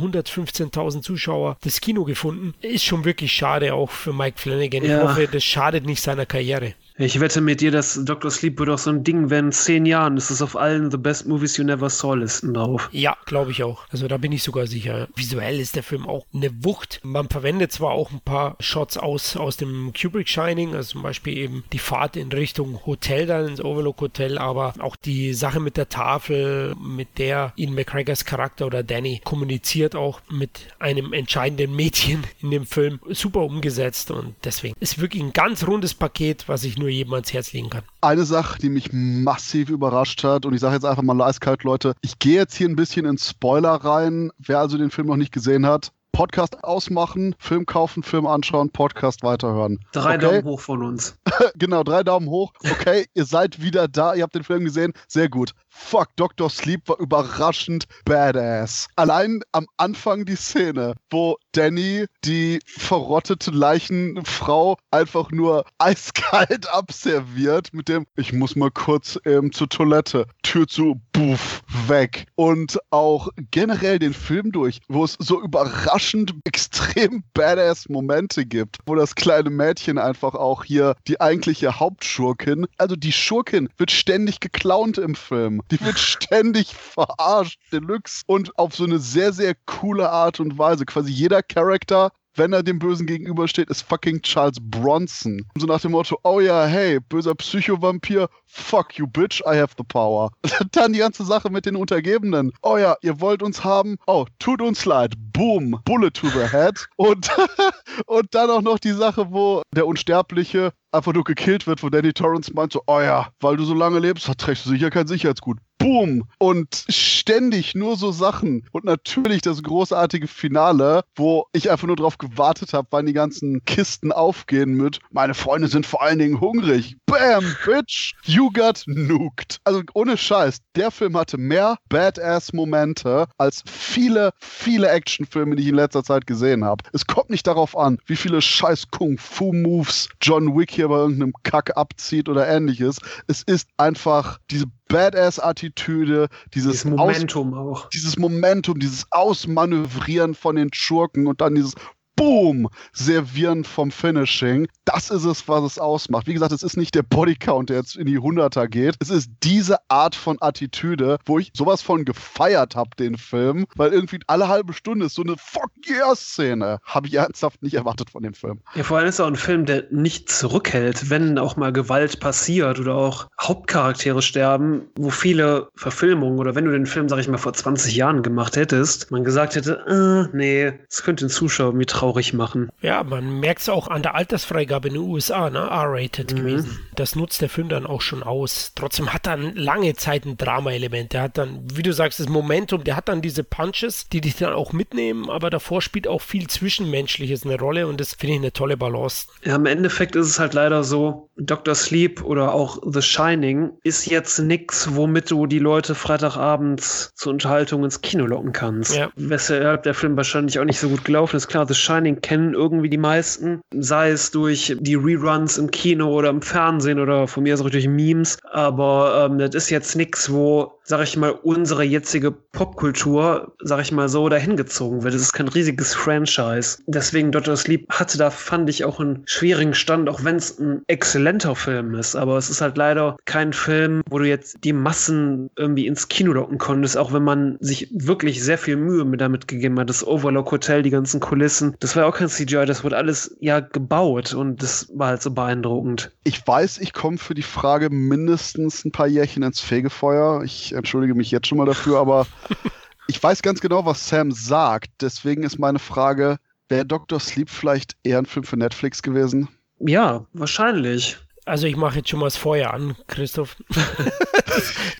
115.000 Zuschauer das Kino gefunden. Ist schon wirklich schade auch für Mike Flanagan. Ja. Ich hoffe, das schadet nicht seiner Karriere.
Ich wette mit dir, dass Dr. Sleep wird auch so ein Ding werden. In zehn Jahren ist es auf allen The Best Movies You Never Saw Listen drauf.
Ja, glaube ich auch. Also da bin ich sogar sicher. Visuell ist der Film auch eine Wucht. Man verwendet zwar auch ein paar Shots aus, aus dem Kubrick Shining, also zum Beispiel eben die Fahrt in Richtung Hotel dann ins Overlook Hotel, aber auch die Sache mit der Tafel, mit der Ian McGregors Charakter oder Danny kommuniziert auch mit einem entscheidenden Mädchen in dem Film. Super umgesetzt und deswegen ist wirklich ein ganz rundes Paket, was ich nur nur jedem ans Herz legen kann.
Eine Sache, die mich massiv überrascht hat, und ich sage jetzt einfach mal eiskalt, Leute, ich gehe jetzt hier ein bisschen in Spoiler rein. Wer also den Film noch nicht gesehen hat, Podcast ausmachen, Film kaufen, Film anschauen, Podcast weiterhören.
Drei okay? Daumen hoch von uns. *laughs*
genau, drei Daumen hoch. Okay, ihr seid wieder da, ihr habt den Film gesehen. Sehr gut. Fuck, Dr. Sleep war überraschend badass. Allein am Anfang die Szene, wo Danny die verrottete Leichenfrau einfach nur *laughs* eiskalt abserviert mit dem, ich muss mal kurz ähm, zur Toilette, Tür zu, buff, weg. Und auch generell den Film durch, wo es so überraschend *laughs* extrem badass Momente gibt, wo das kleine Mädchen einfach auch hier die eigentliche Hauptschurkin, also die Schurkin wird ständig geklaunt im Film. Die wird *laughs* ständig verarscht, Deluxe. Und auf so eine sehr, sehr coole Art und Weise. Quasi jeder Charakter wenn er dem Bösen gegenübersteht, ist fucking Charles Bronson. So nach dem Motto, oh ja, hey, böser Psychovampir, fuck you, bitch, I have the power. *laughs* Dann die ganze Sache mit den Untergebenen. Oh ja, ihr wollt uns haben, oh, tut uns leid, boom, bullet to the head. Und, *laughs* und dann auch noch die Sache, wo der Unsterbliche einfach nur gekillt wird, wo Danny Torrance meint so, oh ja, weil du so lange lebst, trägst du sicher kein Sicherheitsgut boom und ständig nur so Sachen und natürlich das großartige Finale, wo ich einfach nur darauf gewartet habe, wann die ganzen Kisten aufgehen mit meine Freunde sind vor allen Dingen hungrig. Bam, bitch, you got nuked. Also ohne Scheiß, der Film hatte mehr Badass-Momente als viele, viele Actionfilme, die ich in letzter Zeit gesehen habe. Es kommt nicht darauf an, wie viele scheiß Kung-Fu-Moves John Wick hier bei irgendeinem Kack abzieht oder ähnliches. Es ist einfach diese Badass-Attitüde, dieses,
dieses Momentum Aus auch.
Dieses Momentum, dieses Ausmanövrieren von den Schurken und dann dieses Boom, servieren vom Finishing. Das ist es, was es ausmacht. Wie gesagt, es ist nicht der Bodycount, der jetzt in die Hunderter geht. Es ist diese Art von Attitüde, wo ich sowas von gefeiert habe, den Film, weil irgendwie alle halbe Stunde ist so eine Fuck yeah-Szene. Habe ich ernsthaft nicht erwartet von dem Film.
Ja, vor allem ist es auch ein Film, der nicht zurückhält, wenn auch mal Gewalt passiert oder auch Hauptcharaktere sterben, wo viele Verfilmungen oder wenn du den Film, sag ich mal, vor 20 Jahren gemacht hättest, man gesagt hätte, äh, nee, es könnte den Zuschauer mir traurig traurig machen.
Ja, man merkt es auch an der Altersfreigabe in den USA, ne? R-rated mhm. gewesen. Das nutzt der Film dann auch schon aus. Trotzdem hat er lange Zeit ein Drama-Element. Der hat dann, wie du sagst, das Momentum, der hat dann diese Punches, die dich dann auch mitnehmen, aber davor spielt auch viel Zwischenmenschliches eine Rolle und das finde ich eine tolle Balance.
Ja, im Endeffekt ist es halt leider so, Dr. Sleep oder auch The Shining ist jetzt nichts, womit du die Leute Freitagabends zur Unterhaltung ins Kino locken kannst. Ja. Weshalb der Film wahrscheinlich auch nicht so gut gelaufen ist. Klar, The Shining Shining kennen irgendwie die meisten, sei es durch die Reruns im Kino oder im Fernsehen oder von mir aus auch durch Memes. Aber ähm, das ist jetzt nichts, wo sag ich mal, unsere jetzige Popkultur, sag ich mal so, dahin gezogen wird. Es ist kein riesiges Franchise. Deswegen Dr. Sleep hatte da, fand ich, auch einen schwierigen Stand, auch wenn es ein exzellenter Film ist. Aber es ist halt leider kein Film, wo du jetzt die Massen irgendwie ins Kino locken konntest, auch wenn man sich wirklich sehr viel Mühe mit damit gegeben hat. Das Overlook Hotel, die ganzen Kulissen, das war auch kein CGI, das wurde alles ja gebaut und das war halt so beeindruckend.
Ich weiß, ich komme für die Frage mindestens ein paar Jährchen ins Fegefeuer. Ich entschuldige mich jetzt schon mal dafür, aber *laughs* ich weiß ganz genau, was Sam sagt. Deswegen ist meine Frage, wäre Dr. Sleep vielleicht eher ein Film für Netflix gewesen?
Ja, wahrscheinlich.
Also ich mache jetzt schon mal das Feuer an, Christoph. *laughs*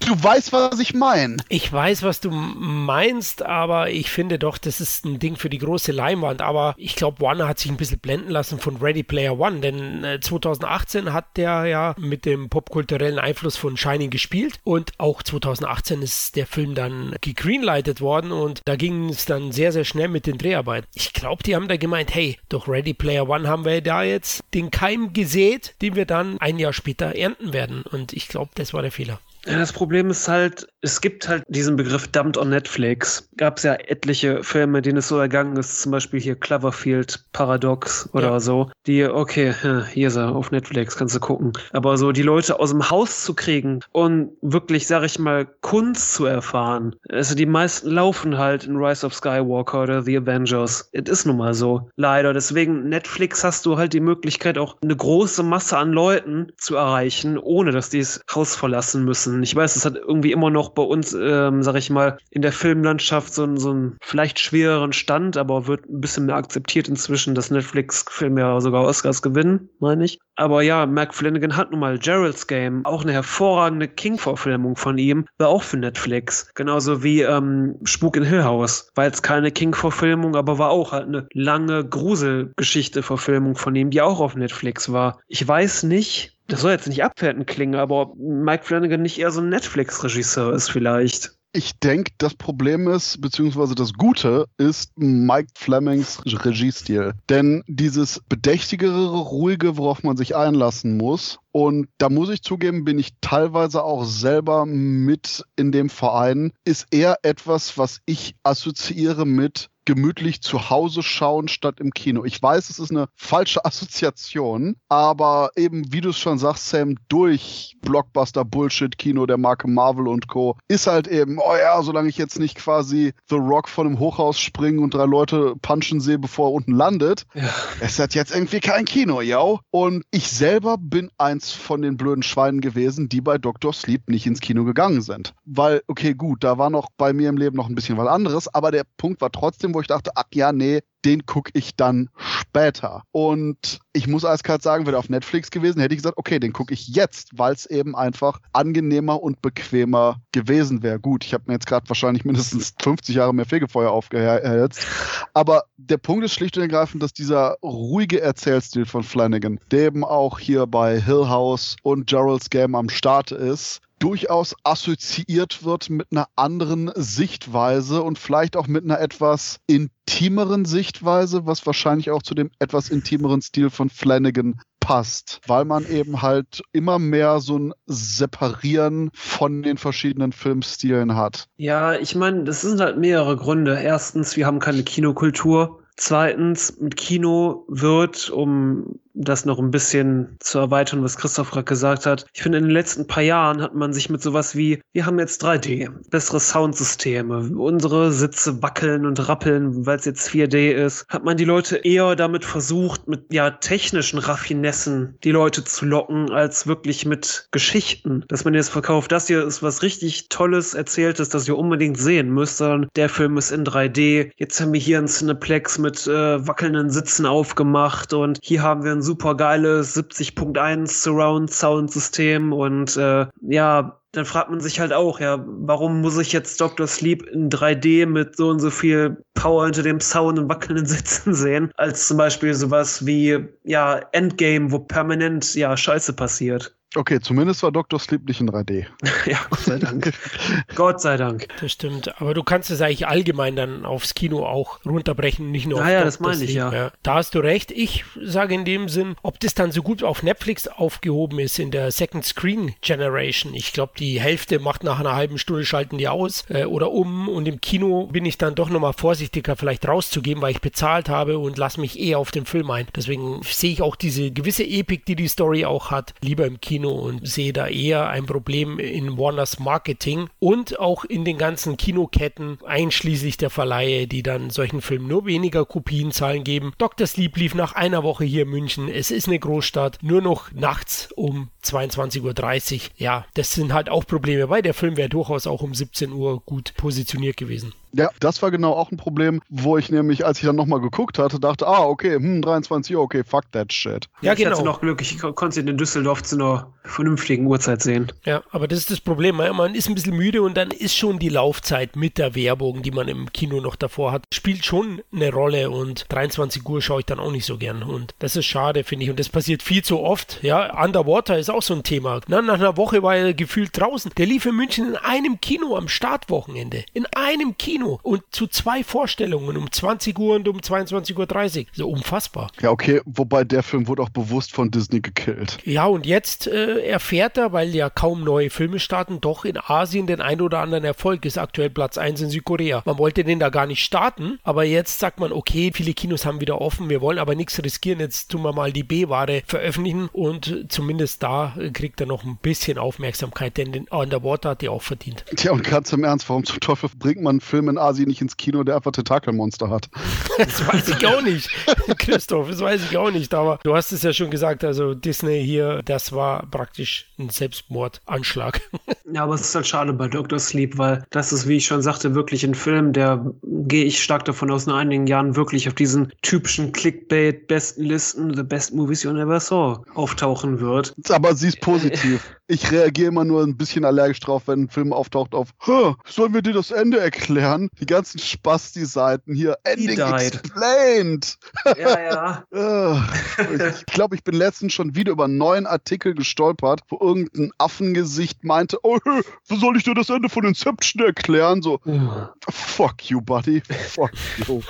du weißt, was ich meine.
Ich weiß, was du meinst, aber ich finde doch, das ist ein Ding für die große Leinwand. Aber ich glaube, Warner hat sich ein bisschen blenden lassen von Ready Player One, denn 2018 äh, hat der ja mit dem popkulturellen Einfluss von Shining gespielt und auch 2018 ist der Film dann gegreenlightet worden und da ging es dann sehr, sehr schnell mit den Dreharbeiten. Ich glaube, die haben da gemeint, hey, durch Ready Player One haben wir da jetzt den Keim gesät, den wir dann ein Jahr später ernten werden. Und ich glaube, das war der Fehler.
Ja, das Problem ist halt, es gibt halt diesen Begriff Dumped on Netflix. Gab es ja etliche Filme, denen es so ergangen ist, zum Beispiel hier Cloverfield Paradox oder ja. so, die, okay, hier ist er auf Netflix, kannst du gucken. Aber so die Leute aus dem Haus zu kriegen und wirklich, sag ich mal, Kunst zu erfahren. Also die meisten laufen halt in Rise of Skywalker oder The Avengers. Es ist nun mal so. Leider. Deswegen, Netflix hast du halt die Möglichkeit, auch eine große Masse an Leuten zu erreichen, ohne dass die das Haus verlassen müssen. Ich weiß, es hat irgendwie immer noch bei uns, ähm, sag ich mal, in der Filmlandschaft so, so einen vielleicht schwereren Stand, aber wird ein bisschen mehr akzeptiert inzwischen, dass Netflix-Filme ja sogar Oscars gewinnen, meine ich. Aber ja, Mark Flanagan hat nun mal Gerald's Game, auch eine hervorragende King-Verfilmung von ihm, war auch für Netflix. Genauso wie ähm, Spuk in Hill House. War jetzt keine King-Verfilmung, aber war auch halt eine lange Gruselgeschichte-Verfilmung von ihm, die auch auf Netflix war. Ich weiß nicht, das soll jetzt nicht abwertend klingen, aber Mike Flanagan nicht eher so ein Netflix-Regisseur ist vielleicht.
Ich denke, das Problem ist, beziehungsweise das Gute ist Mike Flemings Regiestil. Denn dieses bedächtigere, ruhige, worauf man sich einlassen muss, und da muss ich zugeben, bin ich teilweise auch selber mit in dem Verein, ist eher etwas, was ich assoziiere mit gemütlich zu Hause schauen statt im Kino. Ich weiß, es ist eine falsche *laughs* Assoziation, aber eben, wie du es schon sagst, Sam, durch Blockbuster-Bullshit-Kino der Marke Marvel und Co. ist halt eben, oh ja, solange ich jetzt nicht quasi The Rock von einem Hochhaus springen und drei Leute punchen sehe, bevor er unten landet, ja. es hat jetzt irgendwie kein Kino, yo. Und ich selber bin eins von den blöden Schweinen gewesen, die bei Dr. Sleep nicht ins Kino gegangen sind. Weil, okay, gut, da war noch bei mir im Leben noch ein bisschen was anderes, aber der Punkt war trotzdem, wo ich dachte, ach ja, nee, den gucke ich dann später. Und ich muss eiskalt sagen, wäre auf Netflix gewesen, hätte ich gesagt, okay, den gucke ich jetzt, weil es eben einfach angenehmer und bequemer gewesen wäre. Gut, ich habe mir jetzt gerade wahrscheinlich mindestens *laughs* 50 Jahre mehr Fegefeuer aufgeheizt. Aber der Punkt ist schlicht und ergreifend, dass dieser ruhige Erzählstil von Flanagan, der eben auch hier bei Hill House und Gerald's Game am Start ist, durchaus assoziiert wird mit einer anderen Sichtweise und vielleicht auch mit einer etwas intimeren Sichtweise, was wahrscheinlich auch zu dem etwas intimeren Stil von Flanagan passt, weil man eben halt immer mehr so ein Separieren von den verschiedenen Filmstilen hat.
Ja, ich meine, das sind halt mehrere Gründe. Erstens, wir haben keine Kinokultur. Zweitens, mit Kino wird, um das noch ein bisschen zu erweitern, was Christoph gerade gesagt hat. Ich finde, in den letzten paar Jahren hat man sich mit sowas wie, wir haben jetzt 3D, bessere Soundsysteme, unsere Sitze wackeln und rappeln, weil es jetzt 4D ist, hat man die Leute eher damit versucht, mit ja technischen Raffinessen die Leute zu locken, als wirklich mit Geschichten. Dass man jetzt verkauft, das hier ist was richtig Tolles, Erzähltes, das ihr unbedingt sehen müsst, sondern der Film ist in 3D. Jetzt haben wir hier ein Cineplex mit äh, wackelnden Sitzen aufgemacht und hier haben wir ein super geiles 70.1 Surround Sound System und äh, ja, dann fragt man sich halt auch, ja, warum muss ich jetzt Dr. Sleep in 3D mit so und so viel Power hinter dem Sound und wackelnden *laughs* Sitzen sehen, als zum Beispiel sowas wie, ja, Endgame, wo permanent, ja, Scheiße passiert.
Okay, zumindest war Dr. Sleep nicht in 3D. *laughs*
ja, Gott sei Dank. *laughs* Gott sei Dank.
Das stimmt. Aber du kannst es eigentlich allgemein dann aufs Kino auch runterbrechen, nicht nur
auf
Ja,
ja, das meine ich, ja. ja.
Da hast du recht. Ich sage in dem Sinn, ob das dann so gut auf Netflix aufgehoben ist in der Second Screen Generation. Ich glaube, die Hälfte macht nach einer halben Stunde schalten die aus äh, oder um. Und im Kino bin ich dann doch nochmal vorsichtiger, vielleicht rauszugeben, weil ich bezahlt habe und lasse mich eher auf den Film ein. Deswegen sehe ich auch diese gewisse Epik, die die Story auch hat, lieber im Kino Kino und sehe da eher ein Problem in Warners Marketing und auch in den ganzen Kinoketten, einschließlich der Verleihe, die dann solchen Filmen nur weniger Kopienzahlen geben. Dr. Sleep lief nach einer Woche hier in München. Es ist eine Großstadt, nur noch nachts um 22.30 Uhr. Ja, das sind halt auch Probleme, weil der Film wäre durchaus auch um 17 Uhr gut positioniert gewesen.
Ja, das war genau auch ein Problem, wo ich nämlich, als ich dann nochmal geguckt hatte, dachte, ah, okay, hm, 23 Uhr, okay, fuck that shit.
Ja, ich genau. hatte noch Glück, ich konnte ihn in Düsseldorf zu einer vernünftigen Uhrzeit sehen.
Ja, aber das ist das Problem. Man ist ein bisschen müde und dann ist schon die Laufzeit mit der Werbung, die man im Kino noch davor hat, spielt schon eine Rolle und 23 Uhr schaue ich dann auch nicht so gern und das ist schade, finde ich und das passiert viel zu oft. Ja, Underwater ist auch so ein Thema. Na, nach einer Woche war er gefühlt draußen. Der lief in München in einem Kino am Startwochenende. In einem Kino und zu zwei Vorstellungen um 20 Uhr und um 22.30 Uhr. So unfassbar.
Ja, okay, wobei der Film wurde auch bewusst von Disney gekillt.
Ja, und jetzt äh, erfährt er, weil ja kaum neue Filme starten, doch in Asien den ein oder anderen Erfolg. Ist aktuell Platz 1 in Südkorea. Man wollte den da gar nicht starten, aber jetzt sagt man, okay, viele Kinos haben wieder offen, wir wollen aber nichts riskieren. Jetzt tun wir mal die B-Ware veröffentlichen und zumindest da kriegt er noch ein bisschen Aufmerksamkeit, denn den Underwater hat er auch verdient.
Tja, und ganz im Ernst, warum zum Teufel bringt man einen Film in Asien nicht ins Kino, der einfach Tentakelmonster hat? *laughs*
Das weiß ich auch nicht, *laughs* Christoph, das weiß ich auch nicht, aber du hast es ja schon gesagt, also Disney hier, das war praktisch ein Selbstmordanschlag. *laughs*
Ja, aber es ist halt schade bei Dr. Sleep, weil das ist, wie ich schon sagte, wirklich ein Film, der gehe ich stark davon aus, in einigen Jahren wirklich auf diesen typischen Clickbait-besten Listen, The Best Movies You Never Saw, auftauchen wird.
Aber sie ist positiv. Ich reagiere immer nur ein bisschen allergisch drauf, wenn ein Film auftaucht auf, sollen wir dir das Ende erklären? Die ganzen Spasti-Seiten hier, Ending explained. Ja, ja. *laughs* ich glaube, ich bin letztens schon wieder über einen neuen Artikel gestolpert, wo irgendein Affengesicht meinte, oh, wo soll ich dir das Ende von Inception erklären? So, fuck you, buddy. Fuck you.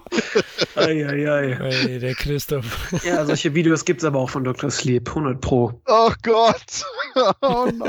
*laughs*
Eieiei. Hey, der Christoph.
Ja, solche Videos gibt es aber auch von Dr. Sleep, 100 Pro.
Ach Gott. *laughs*
oh no.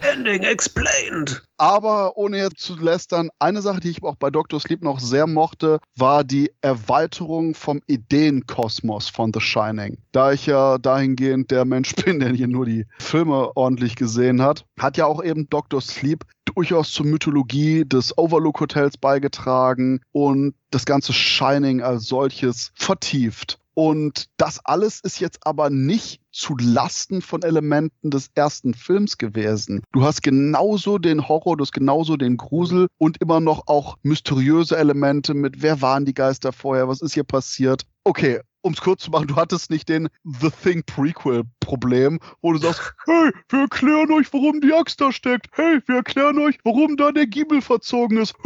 Ending explained.
Aber ohne jetzt zu lästern, eine Sache, die ich auch bei Dr. Sleep noch sehr mochte, war die Erweiterung vom Ideenkosmos von The Shining. Da ich ja dahingehend der Mensch *laughs* bin, der hier nur die Filme ordentlich gesehen hat, hat ja auch eben Dr. Sleep durchaus zur Mythologie des Overlook Hotels beigetragen und das ganze Shining als solches vertieft. Und das alles ist jetzt aber nicht zu Lasten von Elementen des ersten Films gewesen. Du hast genauso den Horror, du hast genauso den Grusel und immer noch auch mysteriöse Elemente mit, wer waren die Geister vorher, was ist hier passiert. Okay, um es kurz zu machen, du hattest nicht den The Thing Prequel Problem, wo du sagst, *laughs* hey, wir erklären euch, warum die Axt da steckt. Hey, wir erklären euch, warum da der Giebel verzogen ist. *laughs*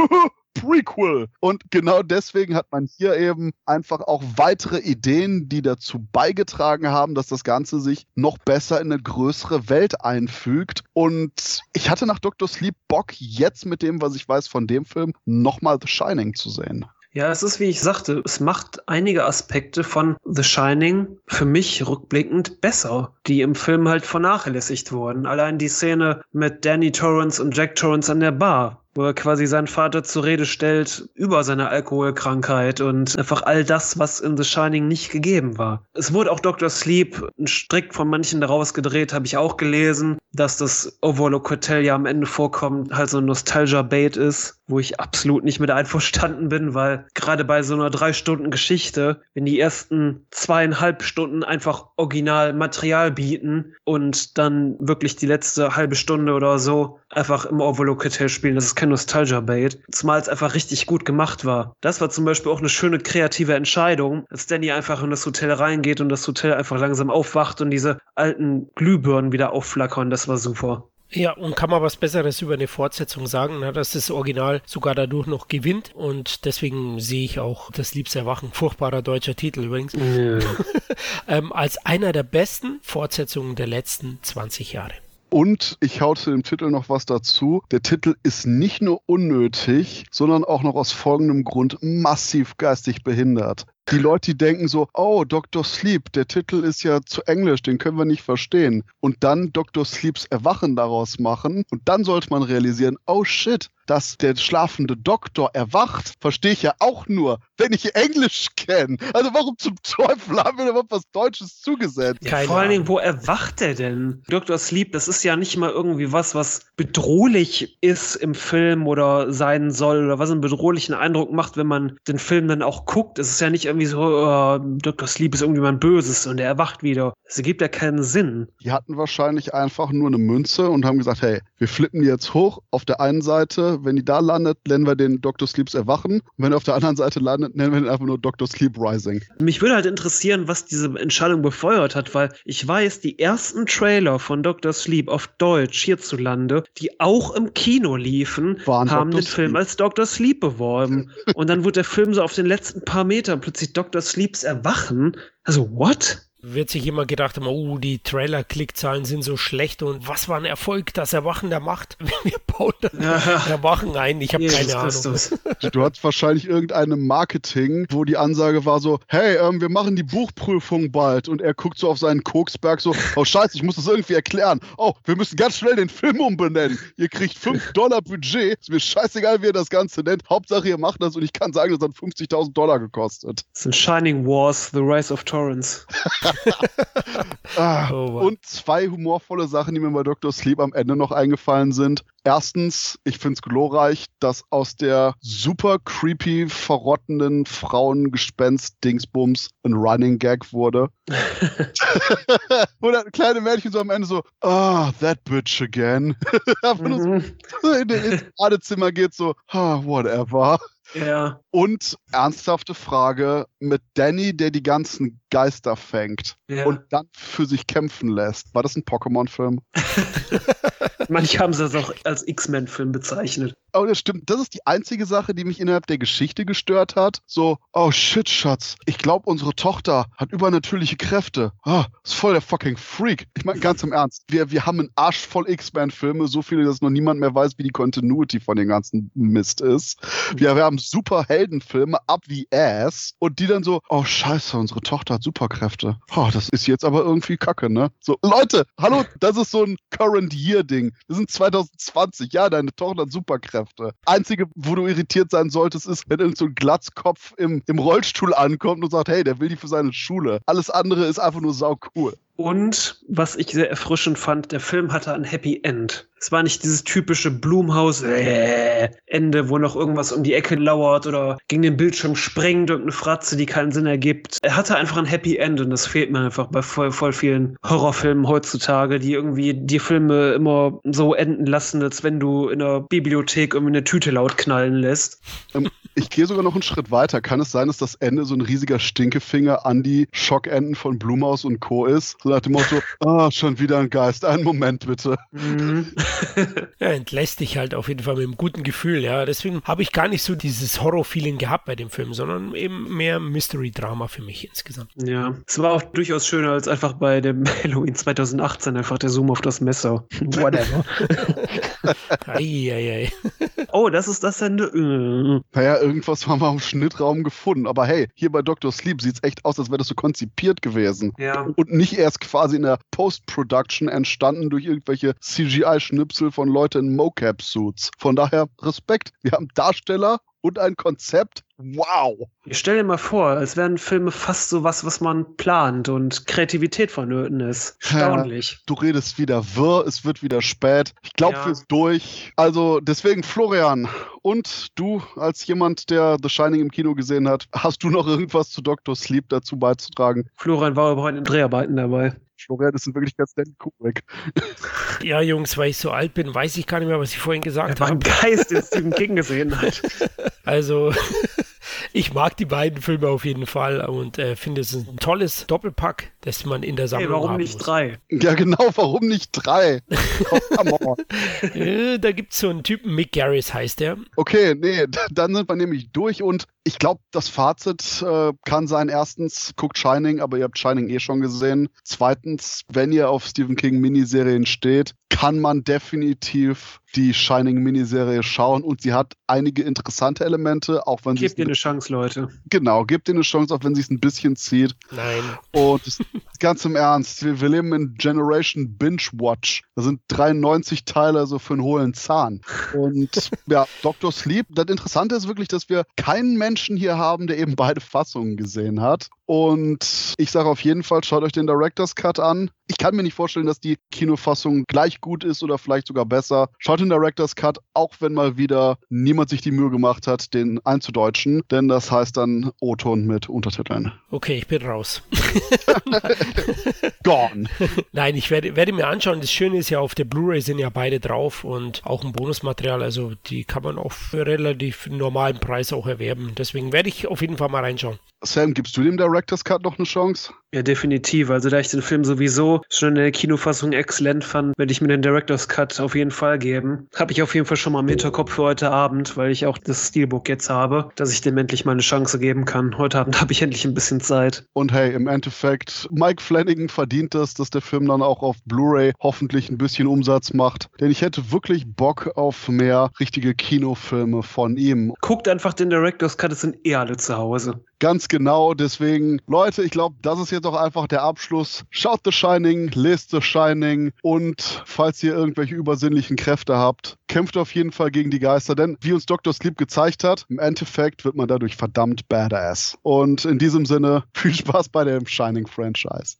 Prequel. Und genau deswegen hat man hier eben einfach auch weitere Ideen, die dazu beigetragen haben, dass das Ganze sich noch besser in eine größere Welt einfügt. Und ich hatte nach Dr. Sleep Bock, jetzt mit dem, was ich weiß von dem Film, nochmal The Shining zu sehen.
Ja, es ist, wie ich sagte, es macht einige Aspekte von The Shining für mich rückblickend besser, die im Film halt vernachlässigt wurden. Allein die Szene mit Danny Torrance und Jack Torrance an der Bar wo er quasi seinen Vater zur Rede stellt über seine Alkoholkrankheit und einfach all das, was in The Shining nicht gegeben war. Es wurde auch Dr. Sleep strikt von manchen daraus gedreht, habe ich auch gelesen, dass das Overlook Hotel ja am Ende vorkommt, halt so ein Nostalgia-Bait ist, wo ich absolut nicht mit einverstanden bin, weil gerade bei so einer drei Stunden Geschichte, wenn die ersten zweieinhalb Stunden einfach original Material bieten und dann wirklich die letzte halbe Stunde oder so einfach im Overlook Hotel spielen, das ist kein Nostalgia-Bait, zumal es einfach richtig gut gemacht war. Das war zum Beispiel auch eine schöne kreative Entscheidung, dass Danny einfach in das Hotel reingeht und das Hotel einfach langsam aufwacht und diese alten Glühbirnen wieder aufflackern. Das war super.
Ja, und kann man was Besseres über eine Fortsetzung sagen, na, dass das Original sogar dadurch noch gewinnt und deswegen sehe ich auch das Liebste Erwachen, furchtbarer deutscher Titel übrigens, ja. *laughs* ähm, als einer der besten Fortsetzungen der letzten 20 Jahre.
Und ich hau zu dem Titel noch was dazu. Der Titel ist nicht nur unnötig, sondern auch noch aus folgendem Grund massiv geistig behindert. Die Leute, die denken so, oh, Dr. Sleep, der Titel ist ja zu englisch, den können wir nicht verstehen. Und dann Dr. Sleeps Erwachen daraus machen. Und dann sollte man realisieren, oh shit, dass der schlafende Doktor erwacht, verstehe ich ja auch nur, wenn ich Englisch kenne. Also warum zum Teufel haben wir überhaupt was Deutsches zugesetzt?
Ja, vor allen Dingen, wo erwacht er denn? Dr. Sleep, das ist ja nicht mal irgendwie was, was bedrohlich ist im Film oder sein soll oder was einen bedrohlichen Eindruck macht, wenn man den Film dann auch guckt. Es ist ja nicht irgendwie so, oh, Dr. Sleep ist irgendwie mein Böses und er erwacht wieder. Das ergibt ja keinen Sinn.
Die hatten wahrscheinlich einfach nur eine Münze und haben gesagt, hey, wir flippen die jetzt hoch. Auf der einen Seite, wenn die da landet, nennen wir den Dr. Sleeps Erwachen. Und wenn er auf der anderen Seite landet, nennen wir den einfach nur Dr. Sleep Rising.
Mich würde halt interessieren, was diese Entscheidung befeuert hat, weil ich weiß, die ersten Trailer von Dr. Sleep auf Deutsch hierzulande, die auch im Kino liefen,
Waren
haben
Dr.
den Film
Sleep.
als Dr. Sleep beworben. und dann wurde der Film so auf den letzten paar Metern plötzlich Dr. Sleeps Erwachen. Also, what?
Wird sich jemand gedacht haben, oh, die Trailer-Klickzahlen sind so schlecht und was war ein Erfolg, das Erwachen der Macht? *laughs* Wir bauen das Erwachen ein. Ich habe keine Ahnung.
Christus. *laughs*
Du hattest wahrscheinlich irgendeine Marketing, wo die Ansage war so, hey, ähm, wir machen die Buchprüfung bald. Und er guckt so auf seinen Koksberg so, oh scheiße, ich muss das irgendwie erklären. Oh, wir müssen ganz schnell den Film umbenennen. Ihr kriegt 5 Dollar Budget. Ist mir scheißegal, wie ihr das Ganze nennt. Hauptsache, ihr macht das und ich kann sagen, das hat 50.000 Dollar gekostet.
Das sind Shining Wars, The Rise of Torrents. *laughs* *laughs*
Ah,
Oh,
und zwei humorvolle Sachen, die mir bei Dr. Sleep am Ende noch eingefallen sind. Erstens, ich finde es glorreich, dass aus der super creepy, verrottenden Frauengespenst-Dingsbums ein Running Gag wurde. *laughs* Wo das kleine Mädchen so am Ende so, ah, that bitch again. *laughs* Einfach nur
Mhm.
so in, ins Badezimmer geht so, ah, whatever.
Ja.
Und ernsthafte Frage mit Danny, der die ganzen Geister fängt
ja.
und dann für sich kämpfen lässt. War das ein Pokémon-Film? *laughs*
Manche haben es auch als X-Men-Film bezeichnet.
Oh, das stimmt. Das ist die einzige Sache, die mich innerhalb der Geschichte gestört hat. So, oh shit, Schatz. Ich glaube, unsere Tochter hat übernatürliche Kräfte. Ah, ist voll der fucking Freak. Ich meine, ganz im Ernst. Wir, wir haben einen Arsch voll X-Men-Filme, so viele, dass noch niemand mehr weiß, wie die Continuity von den ganzen Mist ist. Wir, wir haben super Heldenfilme, up the ass. Und die dann so, oh scheiße, unsere Tochter hat Superkräfte. Oh, das ist jetzt aber irgendwie kacke, ne? So, Leute, hallo, das ist so ein Current Year-Ding. Wir sind 2020. Ja, deine Tochter hat Superkräfte. Einzige, wo du irritiert sein solltest, ist, wenn irgend so ein Glatzkopf im, im Rollstuhl ankommt und sagt, hey, der will die für seine Schule. Alles andere ist einfach nur sau cool.
Und was ich sehr erfrischend fand, der Film hatte ein Happy End. Es war nicht dieses typische Blumhaus-Ende, wo noch irgendwas um die Ecke lauert oder gegen den Bildschirm springt, irgendeine Fratze, die keinen Sinn ergibt. Er hatte einfach ein Happy End und das fehlt mir einfach bei voll, voll vielen Horrorfilmen heutzutage, die irgendwie die Filme immer so enden lassen, als wenn du in der Bibliothek irgendwie eine Tüte laut knallen lässt.
Ich gehe sogar noch einen Schritt weiter. Kann es sein, dass das Ende so ein riesiger Stinkefinger an die Schockenden von Blumhaus und Co. ist? So nach dem Motto, ah, schon wieder ein Geist. Einen Moment bitte.
Mhm. *laughs*
Ja, entlässt dich halt auf jeden Fall mit einem guten Gefühl, ja. Deswegen habe ich gar nicht so dieses Horror-Feeling gehabt bei dem Film, sondern eben mehr Mystery-Drama für mich insgesamt.
Ja, es war auch durchaus schöner als einfach bei dem *laughs* Halloween 2018 einfach der Zoom auf das Messer. Whatever. *laughs*
Eieiei.
oh, das ist das Ende. Äh.
Naja, irgendwas haben wir im Schnittraum gefunden. Aber hey, hier bei Dr. Sleep sieht es echt aus, als wäre das so konzipiert gewesen.
Ja.
Und nicht erst quasi in der Post-Production entstanden durch irgendwelche CGI-Schnipsel von Leuten in Mocap-Suits. Von daher Respekt. Wir haben Darsteller und ein Konzept. Wow.
Ich stell dir mal vor, es wären Filme fast so was, was man plant und Kreativität vonnöten ist. Erstaunlich.
Du redest wieder wirr, es wird wieder spät. Ich glaube,
Ja.
wir sind durch. Also deswegen, Florian, und du als jemand, der The Shining im Kino gesehen hat, hast du noch irgendwas zu Dr. Sleep dazu beizutragen?
Florian war aber heute in Dreharbeiten dabei.
Florian ist in Wirklichkeit Stanley Kubrick.
Ja, Jungs, weil ich so alt bin, weiß ich gar nicht mehr, was ich vorhin gesagt habe.
ein Geist, den Stephen King gesehen hat. *laughs*
Also, *laughs* ich mag die beiden Filme auf jeden Fall und äh, finde es ein tolles Doppelpack, das man in der
Hey,
Sammlung
warum
haben
nicht
muss.
drei?
Ja, genau, warum nicht drei? *laughs*
Äh, da gibt es so einen Typen, Mick Garris heißt der.
Okay, nee, dann sind wir nämlich durch und ich glaube, das Fazit äh, kann sein, erstens, guckt Shining, aber ihr habt Shining eh schon gesehen. Zweitens, wenn ihr auf Stephen King Miniserien steht, kann man definitiv die Shining-Miniserie schauen und sie hat einige interessante Elemente, auch wenn sie
Gebt ihr eine Chance, Leute.
genau, gebt ihr eine Chance, auch wenn sie es ein bisschen zieht.
Nein.
Und ganz im Ernst, wir, wir leben in Generation Binge Watch. Da sind 93 Teile so für einen hohlen Zahn. Und ja, *laughs* Dr. Sleep, das Interessante ist wirklich, dass wir keinen Menschen hier haben, der eben beide Fassungen gesehen hat. Und ich sage auf jeden Fall, schaut euch den Director's Cut an. Ich kann mir nicht vorstellen, dass die Kinofassung gleich gut ist oder vielleicht sogar besser. Schaut den Director's Cut, auch wenn mal wieder niemand sich die Mühe gemacht hat, den einzudeutschen, denn das heißt dann O-Ton mit Untertiteln.
Okay, ich bin raus. *laughs*
Gone. *laughs*
Nein, ich werde, werde mir anschauen. Das Schöne ist ja, auf der Blu-ray sind ja beide drauf und auch ein Bonusmaterial. Also die kann man auch für relativ normalen Preis auch erwerben. Deswegen werde ich auf jeden Fall mal reinschauen.
Sam, gibst du dem Director's Cut noch eine Chance?
Ja, definitiv. Also da ich den Film sowieso schon in der Kinofassung exzellent fand, werde ich mir den Director's Cut auf jeden Fall geben. Habe ich auf jeden Fall schon mal im Hinterkopf für heute Abend, weil ich auch das Steelbook jetzt habe, dass ich dem endlich mal eine Chance geben kann. Heute Abend *laughs* habe ich endlich ein bisschen Zeit.
Und hey, im Endeffekt, Mike Flanagan verdient es, dass der Film dann auch auf Blu-ray hoffentlich ein bisschen Umsatz macht. Denn ich hätte wirklich Bock auf mehr richtige Kinofilme von ihm.
Guckt einfach den Director's Cut, es sind eh alle zu Hause.
Ganz genau, deswegen, Leute, ich glaube, das ist jetzt auch einfach der Abschluss. Schaut The Shining, lest The Shining und falls ihr irgendwelche übersinnlichen Kräfte habt, kämpft auf jeden Fall gegen die Geister, denn wie uns Dr. Sleep gezeigt hat, im Endeffekt wird man dadurch verdammt badass. Und in diesem Sinne, *laughs* viel Spaß bei dem Shining-Franchise.